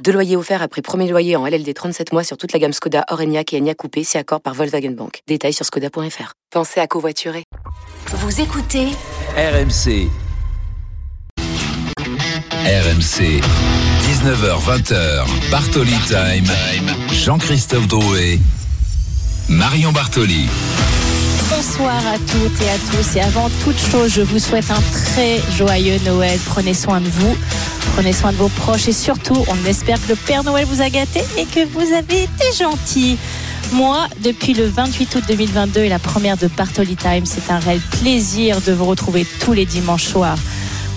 Deux loyers offerts après premier loyer en LLD 37 mois sur toute la gamme Skoda, Orenia et Enya Coupé, si accord par Volkswagen Bank. Détails sur skoda.fr. Pensez à covoiturer. Vous écoutez RMC. RMC. 19h20h. Bartoli Time. Jean-Christophe Drouet. Marion Bartoli. Bonsoir à toutes et à tous. Et avant toute chose, je vous souhaite un très joyeux Noël. Prenez soin de vous, prenez soin de vos proches et surtout, on espère que le Père Noël vous a gâté et que vous avez été gentil. Moi, depuis le 28 août 2022 et la première de Bartoli Time, c'est un réel plaisir de vous retrouver tous les dimanches soirs.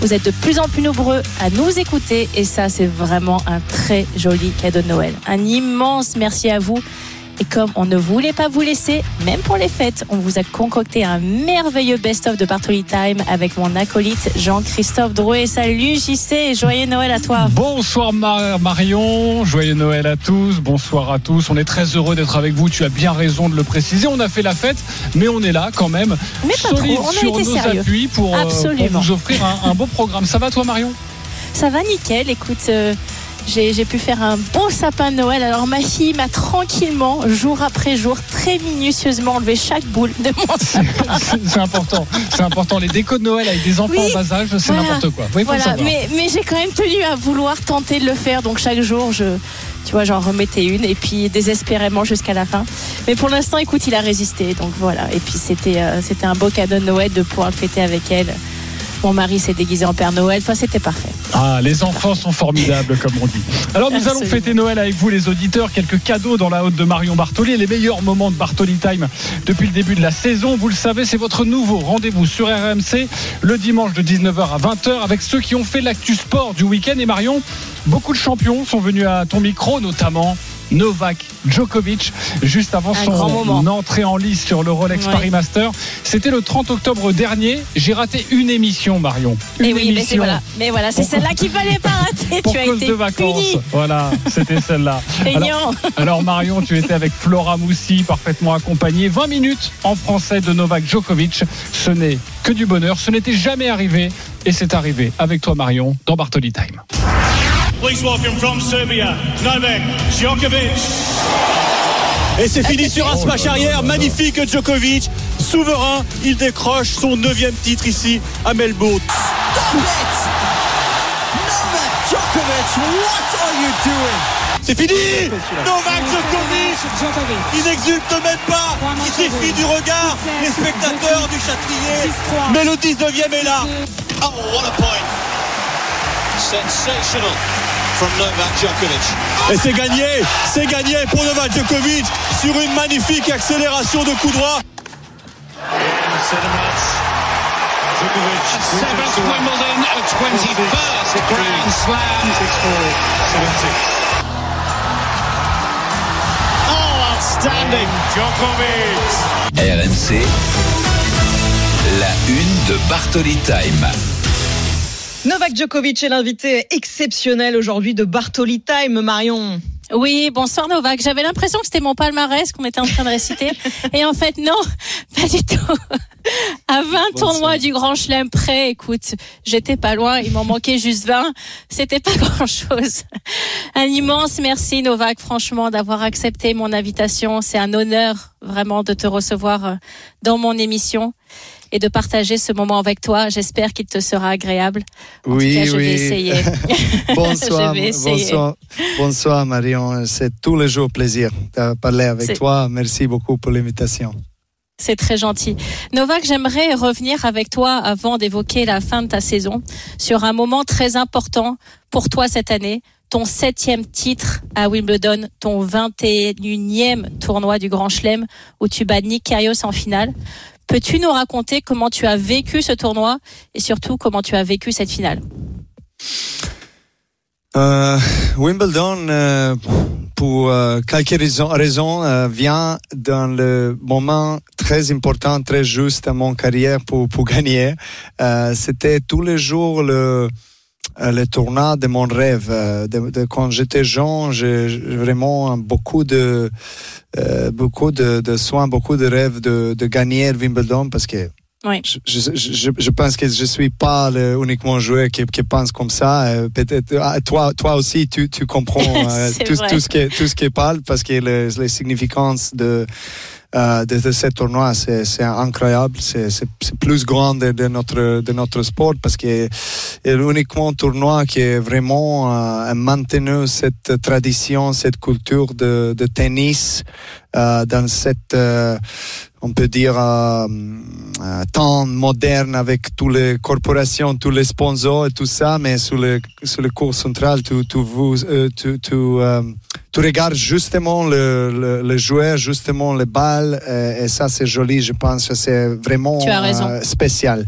Vous êtes de plus en plus nombreux à nous écouter et ça, c'est vraiment un très joli cadeau de Noël. Un immense merci à vous. Et comme on ne voulait pas vous laisser, même pour les fêtes, on vous a concocté un merveilleux best-of de Bartoli Time avec mon acolyte Jean-Christophe Drouet. Salut JC joyeux Noël à toi. Bonsoir Mar- Marion, joyeux Noël à tous, bonsoir à tous. On est très heureux d'être avec vous, tu as bien raison de le préciser. On a fait la fête, mais on est là quand même, Mais pas solide trop, on a sur été nos sérieux. appuis pour, euh, pour vous offrir un, un beau programme. Ça va toi Marion? Ça va nickel, écoute. euh, j'ai pu faire un beau sapin de Noël. Alors ma fille m'a tranquillement, jour après jour, très minutieusement enlevé chaque boule de mon sapin. C'est important, c'est important. Les décos de Noël avec des enfants Oui, en bas âge, c'est voilà. n'importe quoi. Oui, Voilà, mais j'ai quand même tenu à vouloir tenter de le faire. Donc chaque jour, je, tu vois, j'en remettais une et puis désespérément jusqu'à la fin. Mais pour l'instant, écoute, il a résisté. Donc voilà. Et puis c'était, euh, c'était un beau cadeau de Noël de pouvoir le fêter avec elle. Mon mari s'est déguisé en Père Noël. Enfin, c'était parfait. Ah, les enfants sont formidables, comme on dit. Alors, nous allons fêter Noël avec vous, les auditeurs. Quelques cadeaux dans la haute de Marion Bartoli. Les meilleurs moments de Bartoli Time depuis le début de la saison. Vous le savez, c'est votre nouveau rendez-vous sur RMC le dimanche de 19h à 20h avec ceux qui ont fait l'actu sport du week-end. Et Marion, beaucoup de champions sont venus à ton micro, notamment. Novak Djokovic, juste avant Un son entrée en lice sur le Rolex Ouais. Paris Master. C'était le 30 octobre dernier. J'ai raté une émission, Marion. Une Et oui, émission. voilà. Mais voilà, c'est celle-là qu'il fallait pas rater. Pour tu as cause été de vacances. puni. Voilà, c'était celle-là. Alors, alors, Marion, tu étais avec Flora Moussi, parfaitement accompagnée. 20 minutes en français de Novak Djokovic. Ce n'est que du bonheur. Ce n'était jamais arrivé. Et c'est arrivé avec toi, Marion, dans Bartoli Time. Please welcome from Serbia, Novak Djokovic. Et c'est fini sur un smash arrière, magnifique Djokovic, souverain, il décroche son neuvième titre ici à Melbourne. C'est fini Novak Djokovic Il n'exulte même pas Il défie du regard les spectateurs du Châtrier Mais le 19e est là Oh, what a point. Sensational from Novak Djokovic. Et c'est gagné C'est gagné pour Novak Djokovic sur une magnifique accélération de coup droit Seventh Wimbledon, a 21st Grand Slam. Oh, outstanding. Djokovic. RMC. La une de Bartoli Time. Novak Djokovic est l'invité exceptionnel aujourd'hui de Bartoli Time, Marion. Oui, bonsoir Novak. J'avais l'impression que c'était mon palmarès qu'on était en train de réciter. Et en fait, non, pas du tout. À 20 tournois du Grand Chelem près, écoute, j'étais pas loin. Il m'en manquait juste 20. C'était pas grand chose. Un immense merci Novak, franchement, d'avoir accepté mon invitation. C'est un honneur vraiment de te recevoir euh, dans mon émission et de partager ce moment avec toi. J'espère qu'il te sera agréable. En oui, tout cas, je oui. vais essayer. bonsoir, Je vais essayer. bonsoir, bonsoir Marion. C'est tous les jours plaisir de parler avec toi. Merci beaucoup pour l'invitation. C'est très gentil. Novak, j'aimerais revenir avec toi avant d'évoquer la fin de ta saison sur un moment très important pour toi cette année. Ton septième titre à Wimbledon, ton 21e tournoi du Grand Chelem où tu bats Nick Kyrgios en finale. Peux-tu nous raconter comment tu as vécu ce tournoi et surtout comment tu as vécu cette finale? Euh, Wimbledon, euh, pour euh, quelques raisons, raisons euh, vient dans le moment très important, très juste à mon carrière pour, pour gagner. C'était tous les jours le, le tournoi de mon rêve. Euh, De, de quand j'étais jeune, j'ai vraiment beaucoup de, euh, beaucoup de, de soins, beaucoup de rêves de, de gagner le Wimbledon parce que Oui. je, je, je, je pense que je suis pas le uniquement joueur qui, qui pense comme ça. Euh, Peut-être ah, toi, toi aussi, tu, tu comprends euh, tout, tout ce qui tout ce qui parle parce que le- les significances de euh, de, de ce tournoi, c'est incroyable. C'est plus grand de, de notre de notre sport parce que c'est l'uniquement tournoi qui est vraiment euh, maintenu cette tradition, cette culture de, de tennis euh, dans cette euh, on peut dire euh, euh, temps moderne avec toutes les corporations, tous les sponsors et tout ça, mais sur le sur le cours central, tu tu vous euh, tu tu, euh, tu regardes justement le, le, le joueur, justement le bal, euh, et ça c'est joli, je pense que c'est vraiment euh, spécial.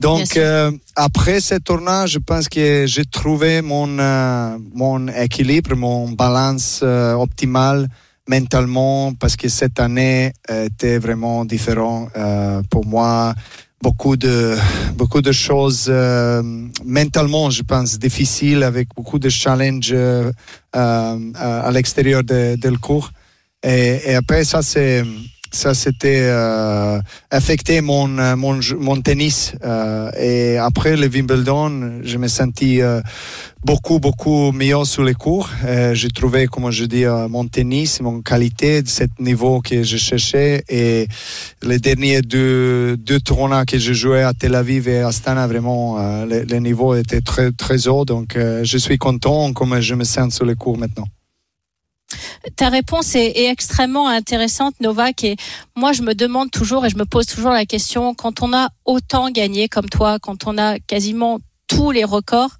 Donc euh, après ce tournoi, je pense que j'ai trouvé mon euh, mon équilibre, mon balance euh, optimale mentalement parce que cette année euh, était vraiment différent euh, pour moi. Beaucoup de beaucoup de choses euh, mentalement, je pense, difficiles avec beaucoup de challenges à l'extérieur de, de le cours. Et, et après ça, c'est ça c'était euh, affecté mon euh, mon mon tennis Euh, et après le Wimbledon je me sentis euh, beaucoup beaucoup mieux sur les cours. Euh, j'ai trouvé comme je dis euh, mon tennis mon qualité de ce niveau que je cherchais et les derniers deux deux tournois que j'ai joué à Tel Aviv et Astana vraiment le, le niveau était très très haut donc je suis content comme je me sens sur les cours maintenant Ta réponse est, extrêmement intéressante, Novak. Et moi, je me demande toujours et je me pose toujours la question quand on a autant gagné comme toi, quand on a quasiment tous les records,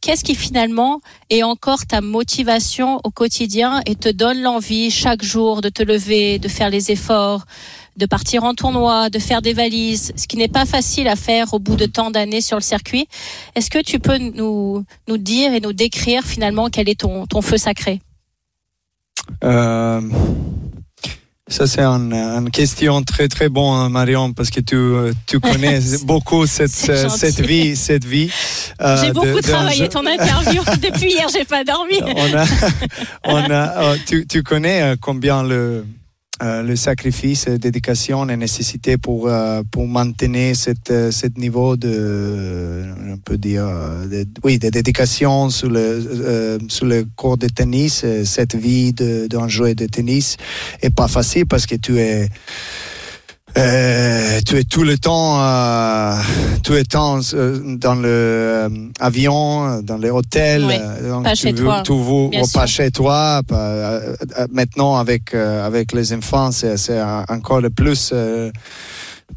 qu'est-ce qui finalement est encore ta motivation au quotidien et te donne l'envie chaque jour de te lever, de faire les efforts, de partir en tournoi, de faire des valises, ce qui n'est pas facile à faire au bout de tant d'années sur le circuit? Est-ce que tu peux nous, nous dire et nous décrire finalement quel est ton, ton feu sacré? Euh, ça, c'est une, question très, très bonne, Marion, parce que tu, euh, tu connais beaucoup cette, gentil. cette vie. Cette vie euh, J'ai beaucoup travaillé ton interview. Depuis hier, j'ai pas dormi. on a, on a, euh, tu, tu connais euh, combien le, euh, le sacrifice, la dédication est nécessité pour, euh, pour maintenir cette, euh, cet niveau de, on peut dire, de, oui, de dédication sur le, euh, sur le cours de tennis. Cette vie d'un joueur de tennis est pas facile parce que tu es, euh, tu es tout le temps, euh, tout le temps euh, dans le euh, avion, dans les hôtels. Oui, euh, donc pas tu chez veux- toi, Tu veux bien pas chez toi. pas- maintenant avec euh, avec les enfants, c'est c'est encore le plus. euh,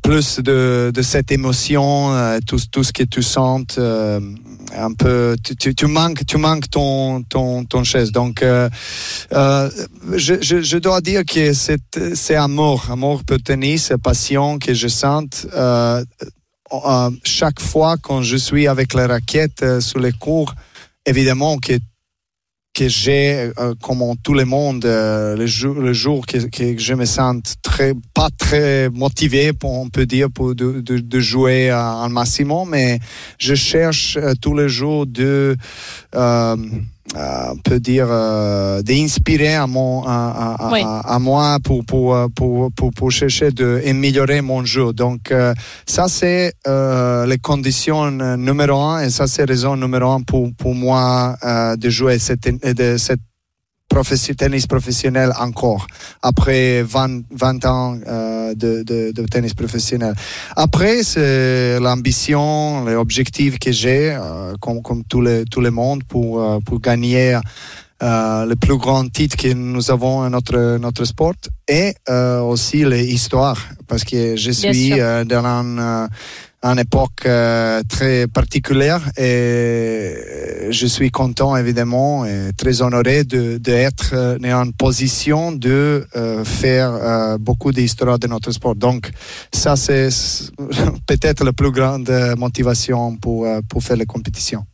plus de, de cette émotion, euh, tout, tout ce que tu sens, euh, un peu, tu, tu, tu manques, tu manques ton, ton, ton chaise. Donc, euh, euh, je, je, dois dire que c'est, c'est amour, amour pour tennis, passion que je sens. Euh, euh, chaque fois quand je suis avec la raquette sur les cours, évidemment que que j'ai, euh, comme tout le monde, euh, le jour, le jour que, que je me sens très, pas très motivé, pour, on peut dire, pour de, de, de jouer un maximum, mais je cherche euh, tous les jours de, euh, on peut dire, euh, d'inspirer à, mon, à, à, Oui. à, à moi pour, pour, euh, pour, pour, pour chercher d'améliorer mon jeu. Donc, euh, ça, c'est euh, les conditions numéro un et ça, c'est raison numéro un pour, pour moi euh, de jouer cette, de cette profession, tennis professionnel encore, après 20, 20 ans euh, de, de, de tennis professionnel. Après, c'est l'ambition, les objectifs que j'ai, euh, comme, comme tout, le, tout le monde, pour, euh, pour gagner euh, le plus grand titre que nous avons dans notre, notre sport et aussi l'histoire, parce que je suis dans un, une époque euh, très particulière et je suis content évidemment et très honoré de d'être euh, en position de euh, faire euh, beaucoup d'histoires de notre sport. Donc ça c'est peut-être la plus grande euh, motivation pour, euh, pour faire les compétitions.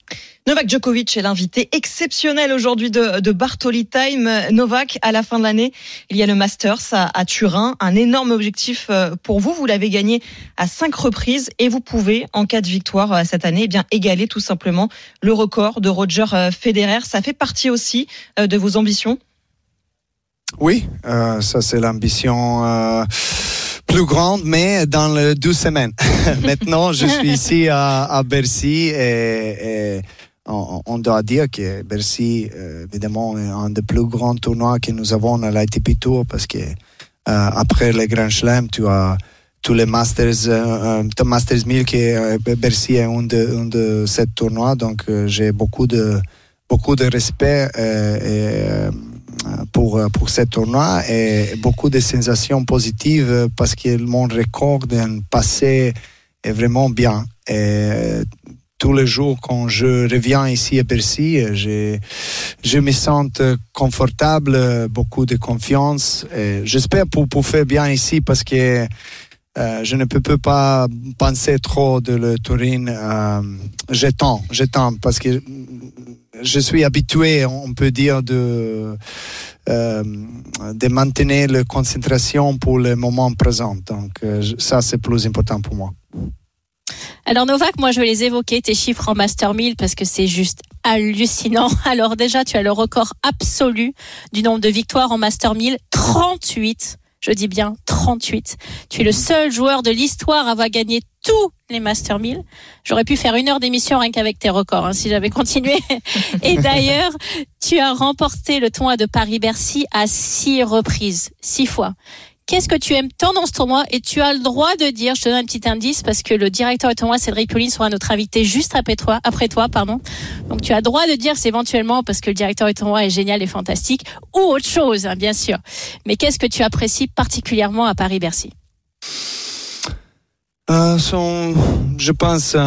Novak Djokovic est l'invité exceptionnel aujourd'hui de, de Bartoli Time. Novak, à la fin de l'année, il y a le Masters à, Turin, un énorme objectif euh, pour vous. Vous l'avez gagné à cinq reprises et vous pouvez, en cas de victoire euh, cette année, eh bien égaler tout simplement le record de Roger euh, Federer. Ça fait partie aussi de vos ambitions? Oui, ça c'est l'ambition plus grande, mais dans les deux semaines. Maintenant, je suis ici à, Bercy et on, doit dire que Bercy, euh, évidemment, est un des plus grands tournois que nous avons à l'ITP Tour parce que euh, après les Grand Chelem, tu as tous les Masters, euh, Masters 1000 qui Bercy est un de, ces tournois. Donc, j'ai beaucoup de, beaucoup de respect pour, pour ce tournoi et beaucoup de sensations positives parce que mon record d'un passé est vraiment bien. Tous les jours quand je reviens ici à Bercy, je, je me sens confortable, beaucoup de confiance. J'espère pour, pour faire bien ici parce que euh, je ne peux, pas penser trop de le Turin. Euh, j'attends, j'attends parce que je suis habitué, on peut dire, de, euh, de maintenir la concentration pour le moment présent. Donc euh, ça, c'est plus important pour moi. Alors Novak, moi je vais les évoquer, tes chiffres en Master 1000 parce que c'est juste hallucinant. Alors déjà, tu as le record absolu du nombre de victoires en Master 1000, 38. Je dis bien 38. Tu es le seul joueur de l'histoire à avoir gagné tous les Master 1000. J'aurais pu faire une heure d'émission rien qu'avec tes records hein, si j'avais continué. Et d'ailleurs, tu as remporté le tournoi de Paris-Bercy à six reprises, six fois qu'est-ce que tu aimes tant dans ce tournoi Et tu as le droit de dire, je te donne un petit indice parce que le directeur du tournoi, Cédric Pauline, sera notre invité juste après toi, après toi, pardon. Donc tu as le droit de dire c'est éventuellement parce que le directeur du tournoi est génial et fantastique ou autre chose, hein, bien sûr. Mais qu'est-ce que tu apprécies particulièrement à Paris-Bercy? Euh, je pense,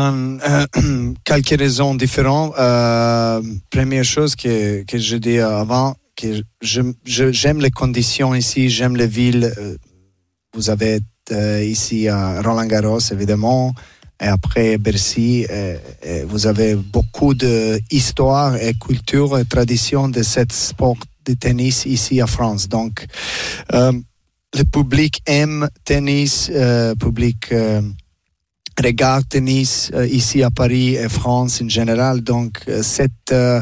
quelques raisons différentes. Euh, première chose que, que je avant, que j'aime les conditions ici, j'aime les villes. Euh, vous avez euh, ici à Roland Garros, évidemment, et après Bercy, euh, vous avez beaucoup d'histoire et culture et tradition de ce sport de tennis ici en France. Donc, le public aime tennis, le public regarde tennis euh, ici à Paris et France en général. Donc, euh, cette euh,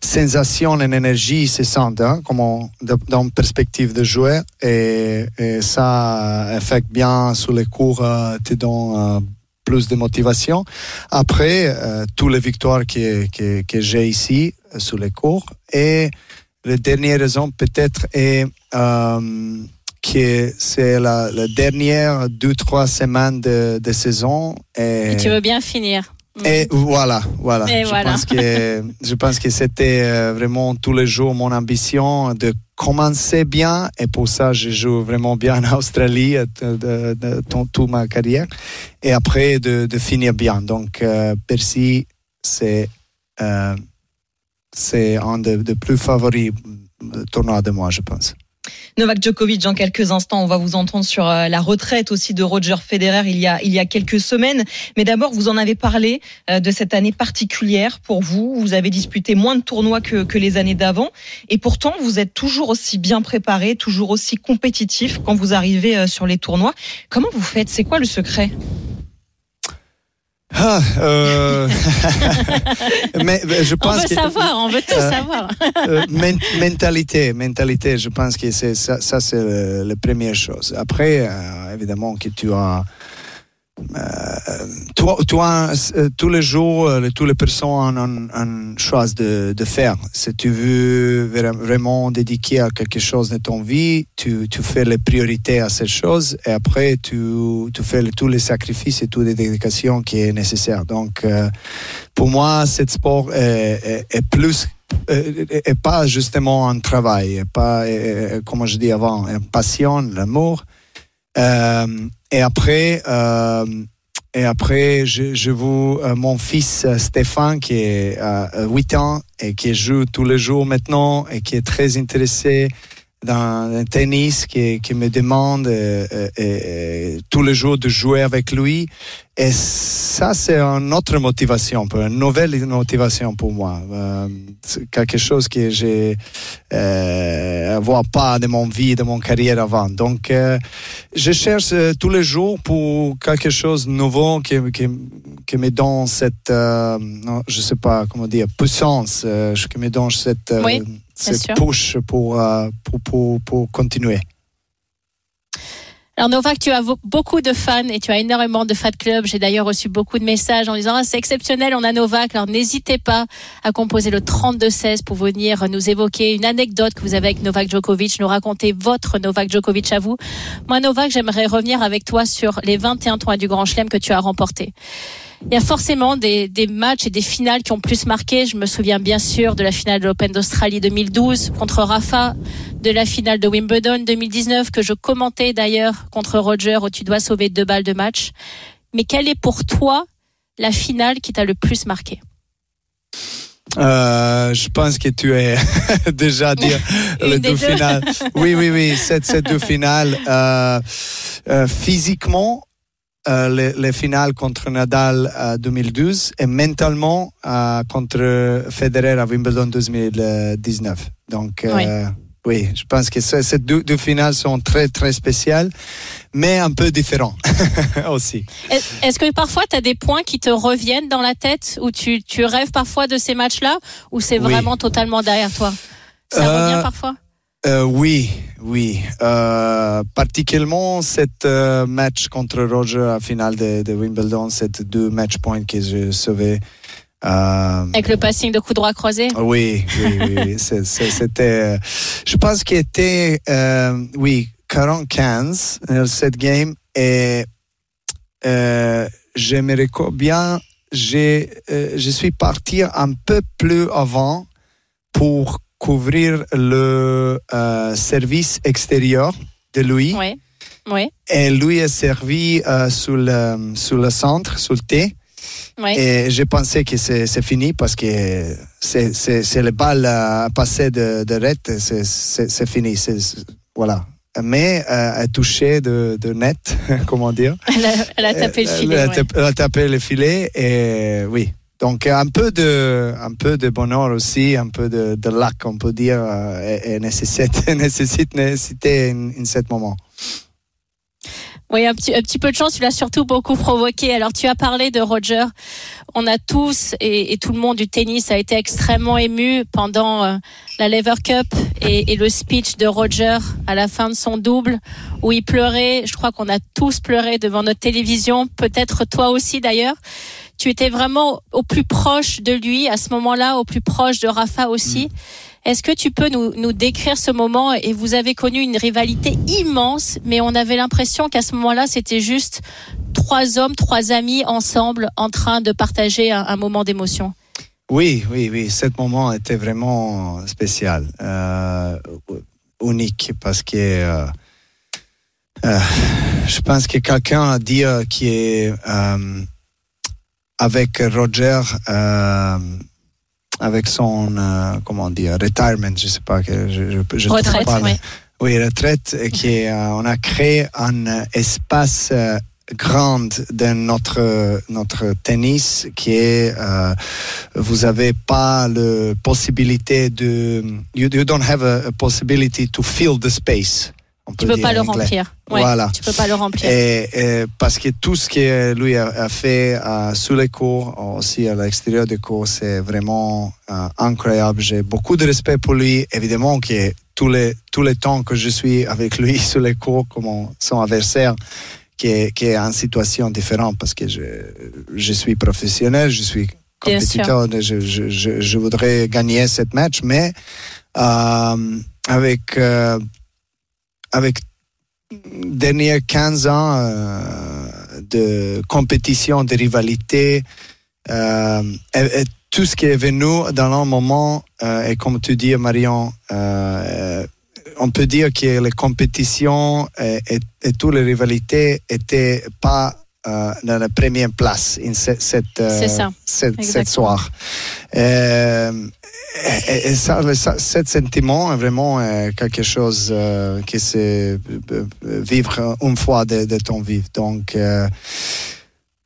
sensation et énergie se sent hein, dans perspective de jouer et, ça affecte bien sur les cours, te donne plus de motivation. Après, toutes les victoires que, que, que j'ai ici sur les cours. Et la dernière raison peut-être est que c'est la, dernière deux, trois semaines de, saison. Et, tu veux bien finir. Et voilà, voilà. je, Pense que, je pense que c'était euh, vraiment tous les jours mon ambition de commencer bien et pour ça je joue vraiment bien en Australie euh, de, de, toute ma carrière et après de, finir bien. Donc euh, Percy, c'est c'est un des de plus favoris tournois de moi, je pense. Novak Djokovic, dans quelques instants, on va vous entendre sur euh, la retraite aussi de Roger Federer il y a, il y a quelques semaines. Mais d'abord, vous en avez parlé euh, de cette année particulière pour vous. Vous avez disputé moins de tournois que, que les années d'avant. Et pourtant, vous êtes toujours aussi bien préparé, toujours aussi compétitif quand vous arrivez euh, sur les tournois. Comment vous faites? C'est quoi le secret? Ah, euh... mais, je pense on veut savoir, on veut tout euh, savoir. Euh, mentalité, mentalité. Je pense que c'est ça, ça c'est la première chose. Après, euh, évidemment que tu as toi, toi euh, tous les jours, euh, toutes les personnes ont une chose de, faire. Si tu veux vraiment dédiquer à quelque chose de ton vie, tu, fais les priorités à cette chose et après tu, fais tous les sacrifices et toutes les dédications qui est nécessaire. Donc, pour moi, ce sport est, est, et pas justement un travail, pas, comme je dis avant, une passion, l'amour. Euh, et après, euh, et après, je, je vous, euh, mon fils Stéphane, qui est à 8 ans et qui joue tous les jours maintenant et qui est très intéressé dans un tennis qui, qui me demande euh, euh, euh, tous les jours de jouer avec lui. Et ça, c'est une autre motivation, une nouvelle motivation pour moi. Euh, c'est quelque chose que je ne vois pas de mon vie, de mon carrière avant. Donc, euh, je cherche euh, tous les jours pour quelque chose de nouveau qui, qui, qui me donne cette, euh, non, je sais pas comment dire, puissance, euh, qui me donne cette, euh, Oui, sûr. push pour, euh, pour, pour, pour continuer. Alors Novak, tu as beaucoup de fans et tu as énormément de fan clubs. J'ai d'ailleurs reçu beaucoup de messages en disant ah, c'est exceptionnel, on a Novak. Alors n'hésitez pas à composer le 32-16 pour venir nous évoquer une anecdote que vous avez avec Novak Djokovic, nous raconter votre Novak Djokovic à vous. Moi Novak, j'aimerais revenir avec toi sur les 21 toits du Grand Chelem que tu as remportés. Il y a forcément des, des matchs et des finales qui ont plus marqué. Je me souviens bien sûr de la finale de l'Open d'Australie 2012 contre Rafa, de la finale de Wimbledon 2019 que je commentais d'ailleurs contre Roger où tu dois sauver deux balles de match. Mais quelle est pour toi la finale qui t'a le plus marqué? Euh, je pense que tu es déjà dit les deux deux. finales. Oui, oui, oui, cette, ces deux finales. Euh, euh, physiquement, euh, les, les finales contre Nadal à 2012 et mentalement euh, contre Federer à Wimbledon 2019. Donc, euh, oui, je pense que ce- ces deux, deux finales sont très, très spéciales, mais un peu différentes aussi. Est- Est-ce que parfois tu as des points qui te reviennent dans la tête ou tu, tu rêves parfois de ces matchs-là ou c'est Oui. vraiment totalement derrière toi? Ça Euh, revient parfois? Euh, oui, oui. Euh, particulièrement cet euh, match contre Roger à finale de, de Wimbledon, ces deux match points que j'ai sauvés. Euh, Avec le passing de coup droit croisé? Oui, oui, oui. oui. C'était, euh, je pense qu'il était, euh, oui, 40-15 dans cette game et euh, je me record bien, j'ai, euh, je suis parti un peu plus avant pour couvrir le euh, service extérieur de lui. Oui. Oui. Et lui est servi euh, sur, le, sur le centre, sur le T. Oui. Et je pensais que c'est c'est fini parce que c'est- c'est c'est le balle à passer de, de ret, c'est- fini. c'est- c'est- voilà. Mais euh, elle touché de, de net, comment dire? Elle a, elle a tapé le Elle- filet. Elle, ouais. a tapé- elle a tapé le filet et oui. Donc un peu de, un peu de bonheur aussi, un peu de, de luck, on peut dire, euh, et, et nécessite, nécessite, nécessité en ce moment. Oui, un petit, un petit peu de chance, tu l'as surtout beaucoup provoqué. Alors, tu as parlé de Roger. On a tous, et, et tout le monde du tennis a été extrêmement ému pendant euh, la Lever Cup et, et le speech de Roger à la fin de son double, où il pleurait. Je crois qu'on a tous pleuré devant notre télévision, peut-être toi aussi d'ailleurs. Tu étais vraiment au plus proche de lui à ce moment-là, au plus proche de Rafa aussi. Est-ce que tu peux nous, nous décrire ce moment Et vous avez connu une rivalité immense, mais on avait l'impression qu'à ce moment-là, c'était juste trois hommes, trois amis ensemble en train de partager un, un moment d'émotion? Oui, oui, oui. Ce moment était vraiment spécial, euh, unique, parce que euh, euh, je pense que quelqu'un a dit qui est avec Roger, euh, avec son euh, comment dire retirement, je sais pas que je, je, je Retraite, parle. oui. Oui, retraite, et qui est, euh, on a créé un euh, espace euh, grand dans notre notre tennis qui est euh, vous avez pas la possibilité de you, you don't have a, a possibility to fill the space. On Tu peux pas le remplir. Ouais, Voilà. Tu peux pas le remplir. Et, et parce que tout ce que lui a, fait euh, sous les cours, aussi à l'extérieur des cours, c'est vraiment euh, incroyable. J'ai beaucoup de respect pour lui. Évidemment que tous les, tous les temps que je suis avec lui sous les cours comme son adversaire, qui est, qui est en situation différente parce que je, je suis professionnel, je suis compétiteur, je, je, je, je voudrais gagner cette match, mais euh, avec, euh, avec derniers 15 ans euh, de compétition, de rivalité, euh, et, tout ce qui est venu dans un moment, euh, et comme tu dis, Marion, euh, on peut dire que les compétitions et, et toutes les rivalités étaient pas euh, dans la première place in cette, euh, C'est ça. cette, Exactement. cette soir. Euh, et, et ça, cet sentiment est vraiment quelque chose qui euh, vivre une fois de, de ton vie. Donc,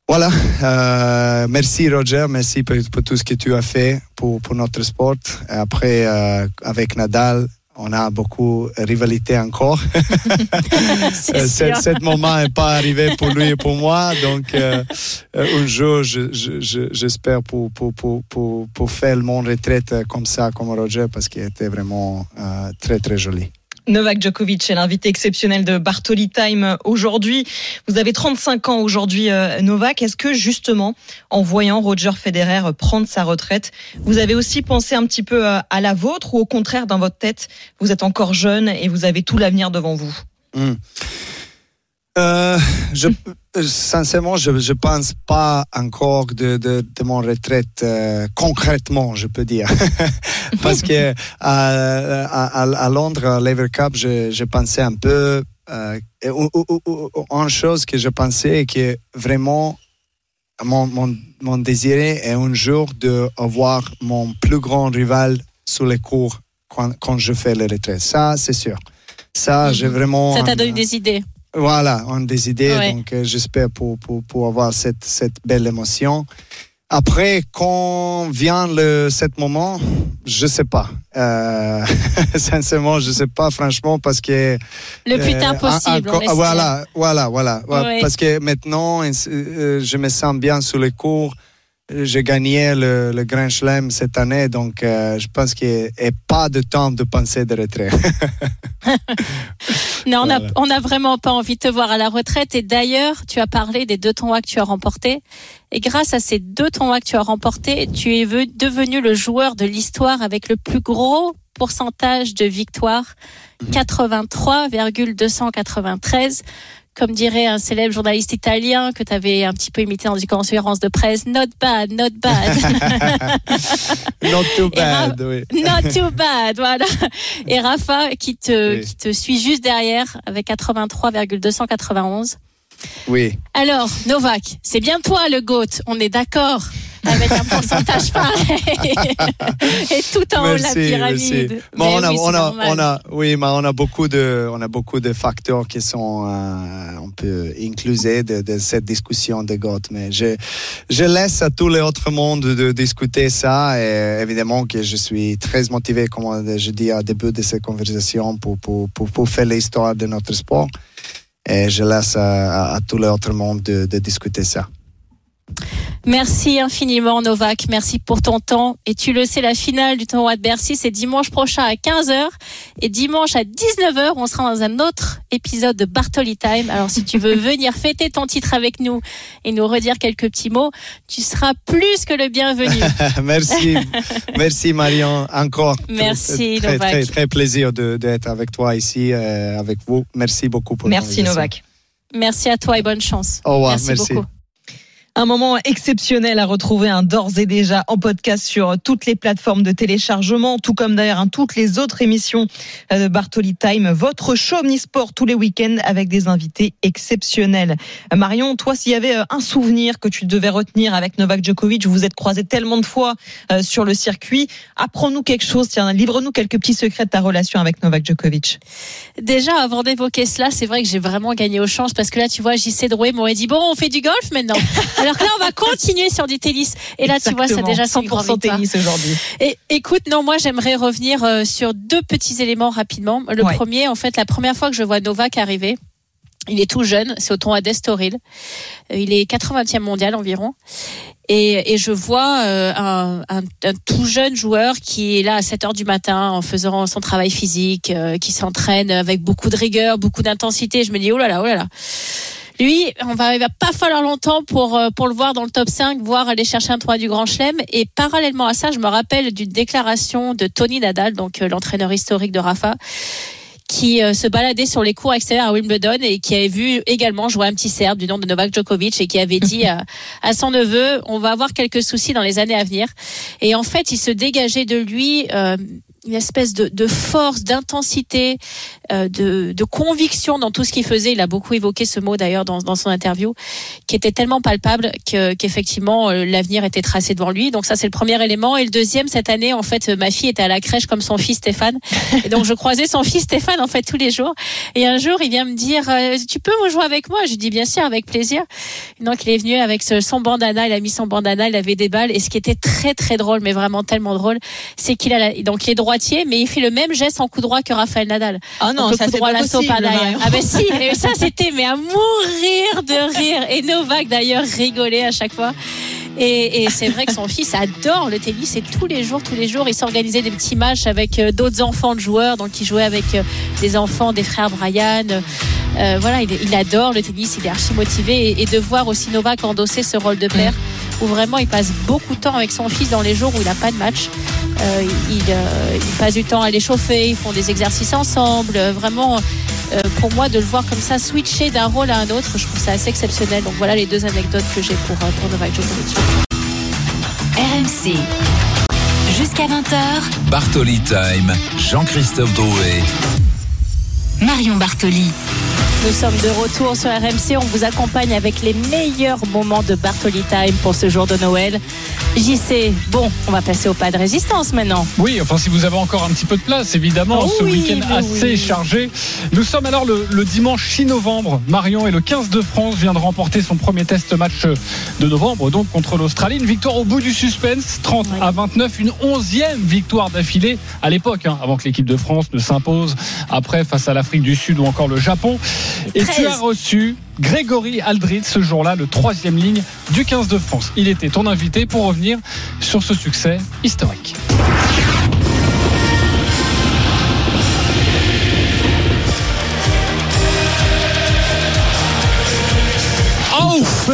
voilà. Euh, merci Roger, merci pour, pour tout ce que tu as fait pour, pour notre sport. Et après, euh, avec Nadal, on a beaucoup de rivalité encore. Euh, ce ce moment n'est pas arrivé pour lui et pour moi. Donc, euh, euh, un jour, je- je- je- j'espère pour, pour, pour, pour, pour faire mon retraite comme ça, comme Roger, parce qu'il était vraiment euh, très, très joli. Novak Djokovic est l'invité exceptionnel de Bartoli Time aujourd'hui. Vous avez 35 ans aujourd'hui, euh, Novak. Est-ce que justement, en voyant Roger Federer prendre sa retraite, vous avez aussi pensé un petit peu euh, à la vôtre ou au contraire, dans votre tête, vous êtes encore jeune et vous avez tout l'avenir devant vous? Hmm. Euh, sincèrement, je ne pense pas encore de, de, de mon retraite euh, concrètement, je peux dire. Parce que à, à, Londres, à l'Ever Cup, je, je pensais un peu. Euh, une chose que je pensais que vraiment mon, mon, mon désir est un jour d'avoir mon plus grand rival sur les cours quand, quand je fais la retraite. Ça, c'est sûr. Ça, Mhm. j'ai vraiment. Ça t'a un- donné des idées. Voilà, on a des idées, Ouais. donc euh, j'espère pour, pour, pour avoir cette, cette belle émotion. Après, quand vient le, cet moment, je sais pas. Euh, sincèrement, je sais pas, franchement, parce que Le plus euh, tard possible. encore- espère. voilà, voilà, voilà. Ouais. Parce que maintenant, euh, je me sens bien sur les cours. J'ai gagné le, le Grand Chelem cette année, donc euh, je pense qu'il n'y a pas de temps de penser de retrait. Non, on n'a Voilà. on a vraiment pas envie de te voir à la retraite. Et d'ailleurs, tu as parlé des deux tournois que tu as remportés. Et grâce à ces deux tournois que tu as remportés, tu es ve- devenu le joueur de l'histoire avec le plus gros pourcentage de victoires, Mhm. 83,293. Comme dirait un célèbre journaliste italien que tu avais un petit peu imité dans une conférence de presse, not bad, not bad. Not too bad, oui. Not too bad, voilà. Et Rafa qui te, Oui. qui te suit juste derrière avec 83,291. Oui. Alors, Novak, c'est bien toi le GOAT, on est d'accord avec un pourcentage pareil. Et tout en haut de la pyramide. Mais Mais on a, oui, on a, normal. on a, oui, mais on a beaucoup de, on a beaucoup de facteurs qui sont, euh, on peut incluser de, de cette discussion de GOT. Mais je, je laisse à tous les autres mondes de discuter ça. Et évidemment que je suis très motivé, comme je dis au début de cette conversation, pour, pour, pour, pour faire l'histoire de notre sport. Et je laisse à, à, à tous les autres mondes de, de discuter ça. Merci infiniment Novak, merci pour ton temps. Et tu le sais, la finale du tournoi de Bercy, c'est dimanche prochain à 15h. Et dimanche à 19h, on sera dans un autre épisode de Bartoli Time. Alors si tu veux venir fêter ton titre avec nous et nous redire quelques petits mots, tu seras plus que le bienvenu. merci, merci Marion, encore. Merci, très, Novak. Très, très plaisir de- d'être avec toi ici, euh, avec vous. Merci beaucoup pour Merci. Novak. Merci à toi et bonne chance. Au revoir, merci, merci. beaucoup. Un moment exceptionnel à retrouver un d'ores et déjà en podcast sur toutes les plateformes de téléchargement, tout comme d'ailleurs hein, toutes les autres émissions euh, de Bartoli Time, votre show omnisport tous les week-ends avec des invités exceptionnels. Marion, toi, s'il y avait euh, un souvenir que tu devais retenir avec Novak Djokovic, vous vous êtes croisés tellement de fois euh, sur le circuit, apprends-nous quelque chose, tiens, livre-nous quelques petits secrets de ta relation avec Novak Djokovic. Déjà, avant d'évoquer cela, c'est vrai que j'ai vraiment gagné au change parce que là, tu vois, JC Drouet m'aurait dit bon, on fait du golf maintenant. Alors que là, on va continuer sur du tennis. Et là, tu vois, ça déjà c'est une grande 100% victoire. tennis aujourd'hui. Et écoute, non, moi j'aimerais revenir euh, sur deux petits éléments rapidement. Le Ouais. premier, en fait, la première fois que je vois Novak arriver, il est tout jeune, c'est au tournoi d'Estoril. Euh, Il est 80e mondial environ. Et, et je vois euh, un, un- un tout jeune joueur qui est là à 7 heures du matin en faisant son travail physique, euh, qui s'entraîne avec beaucoup de rigueur, beaucoup d'intensité. Je me dis, oh là là, oh là là. Lui, on va, il va pas falloir longtemps pour, euh, pour le voir dans le top 5, voire aller chercher un tournoi du Grand Chelem. Et parallèlement à ça, je me rappelle d'une déclaration de Tony Nadal, donc euh, l'entraîneur historique de Rafa, qui euh, se baladait sur les cours extérieurs à Wimbledon et qui avait vu également jouer un petit Serbe du nom de Novak Djokovic et qui avait dit à, à son neveu, on va avoir quelques soucis dans les années à venir. Et en fait, il se dégageait de lui euh, une espèce de, de force, d'intensité, euh, de, de conviction dans tout ce qu'il faisait. Il a beaucoup évoqué ce mot d'ailleurs dans, dans son interview, qui était tellement palpable que, qu'effectivement euh, l'avenir était tracé devant lui. Donc ça c'est le premier élément. Et le deuxième, cette année, en fait, ma fille était à la crèche comme son fils Stéphane. Et donc je croisais son fils Stéphane en fait tous les jours. Et un jour, il vient me dire, euh, tu peux me jouer avec moi? Je dis bien sûr, avec plaisir. Donc il est venu avec son bandana, il a mis son bandana, il avait des balles. Et ce qui était très très drôle, mais vraiment tellement drôle, c'est qu'il a la- donc il est mais il fait le même geste en coup droit que Raphaël Nadal. Ah non, Donc, le ça coup droit, pas possible. Ah ben si, et ça c'était mais à mourir de rire. Et Novak d'ailleurs rigolait à chaque fois. Et, et c'est vrai que son fils adore le tennis et tous les jours, tous les jours, il s'organisait des petits matchs avec euh, d'autres enfants de joueurs. Donc il jouait avec euh, des enfants des frères Brian. Euh, voilà, il, adore le tennis, il est archi motivé et, de voir aussi Novak endosser ce rôle de père où vraiment il passe beaucoup de temps avec son fils dans les jours où il n'a pas de match. Euh, il, euh, il passe du temps à l'échauffer, ils font des exercices ensemble. Euh, Vraiment, pour moi, de le voir comme ça, switcher d'un rôle à un autre, je trouve ça assez exceptionnel. Donc voilà les deux anecdotes que j'ai pour, pour Novak Djokovic. RMC. Jusqu'à 20h, Bartoli Time, Jean-Christophe Drouet. Marion Bartoli. Nous sommes de retour sur RMC. On vous accompagne avec les meilleurs moments de Bartoli Time pour ce jour de Noël. JC, bon, on va passer au pas de résistance maintenant. Oui, enfin si vous avez encore un petit peu de place, évidemment, Oh ce oui, week-end assez oui. chargé. Nous sommes alors le, le dimanche 6 novembre. Marion et le 15 de France vient de remporter son premier test match de novembre, donc contre l'Australie. Une victoire au bout du suspense, 30 Oui. à 29, une onzième victoire d'affilée à l'époque, hein, avant que l'équipe de France ne s'impose après face à l'Afrique du Sud ou encore le Japon. Et tu 13. as reçu Grégory Aldrit ce jour-là, le troisième ligne du 15 de France. Il était ton invité pour revenir sur ce succès historique.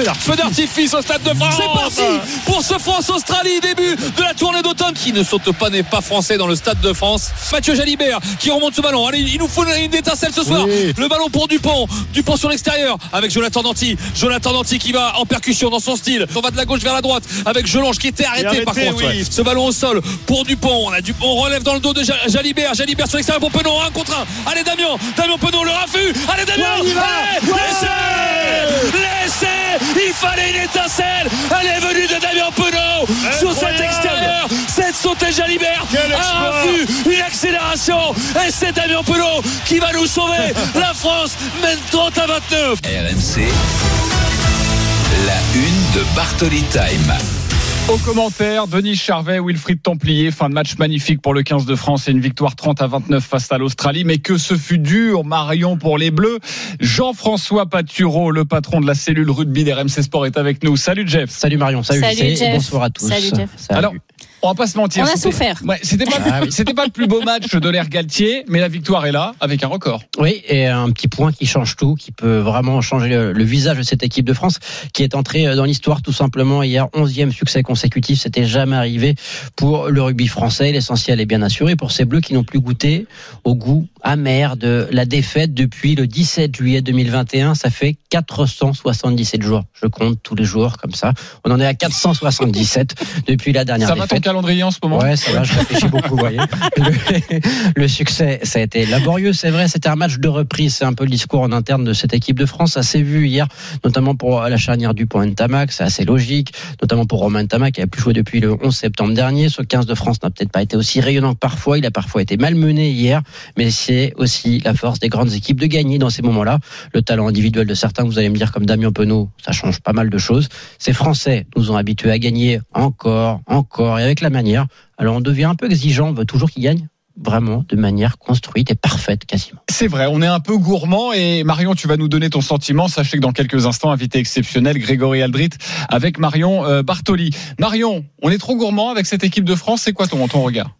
Feu d'artifice au Stade de France. C'est parti pour ce France-Australie, début de la tournée d'automne qui ne saute pas, n'est pas français dans le Stade de France. Mathieu Jalibert qui remonte ce ballon. Allez, il nous faut une étincelle ce soir. Oui. Le ballon pour Dupont. Dupont sur l'extérieur avec Jonathan Danti. Jonathan Danti qui va en percussion dans son style. On va de la gauche vers la droite avec Jelonge qui était arrêté, arrêté, par contre. oui. ouais. Ce ballon au sol pour Dupont. On a Dupont, on relève dans le dos de Ja- Jalibert. Jalibert sur l'extérieur pour Penon. Un contre un. Allez, Damien. Damien Penon, le raffut. Allez, Damien. Ouais. Allez, Laissez Il fallait une étincelle. Elle est venue de Damien Penaud. Sur cet extérieur C'est sauté Jalibert Un refus, une accélération. Et c'est Damien Penaud qui va nous sauver. La France mène 30 à 29 RMC, la une de Bartoli Time. Au commentaire, Denis Charvet, Wilfried Templier, fin de match magnifique pour le 15 de France et une victoire 30 à 29 face à l'Australie. Mais que ce fut dur, Marion, pour les Bleus. Jean-François Patureau, le patron de la cellule rugby d'RMC Sport, est avec nous. Salut Jeff. Salut Marion, salut, Jeff. bonsoir à tous. Salut, Jeff. Salut. Alors, on va pas se mentir. On a souffert. Ouais, c'était pas, Ah oui. c'était pas le plus beau match de l'ère Galtier, mais la victoire est là, avec un record. Oui, et un petit point qui change tout, qui peut vraiment changer le, le visage de cette équipe de France, qui est entrée dans l'histoire tout simplement hier. Onzième succès consécutif, c'était jamais arrivé pour le rugby français. L'essentiel est bien assuré pour ces Bleus qui n'ont plus goûté au goût amer de la défaite depuis le 17 juillet 2021. Ça fait 477 jours. Je compte tous les jours comme ça. On en est à 477 depuis la dernière Ça défaite. Calendrier en ce moment Ouais, ça va, je réfléchis beaucoup, vous voyez. Le, succès, ça a été laborieux, c'est vrai, c'était un match de reprise, c'est un peu le discours en interne de cette équipe de France, ça s'est vu hier, notamment pour la charnière du point Tamac, c'est assez logique, notamment pour Romain Tamac qui a plus joué depuis le 11 septembre dernier, ce 15 de France n'a peut-être pas été aussi rayonnant que parfois, il a parfois été malmené hier, mais c'est aussi la force des grandes équipes de gagner dans ces moments-là, le talent individuel de certains, vous allez me dire comme Damien Penaud, ça change pas mal de choses, ces Français nous ont habitués à gagner encore, encore, et avec la manière, alors on devient un peu exigeant, on veut toujours qu'ils gagnent vraiment de manière construite et parfaite quasiment. C'est vrai, on est un peu gourmand et Marion, tu vas nous donner ton sentiment. Sachez que dans quelques instants, invité exceptionnel, Grégory Aldrit avec Marion euh, Bartoli. Marion, on est trop gourmand avec cette équipe de France. C'est quoi ton, ton regard?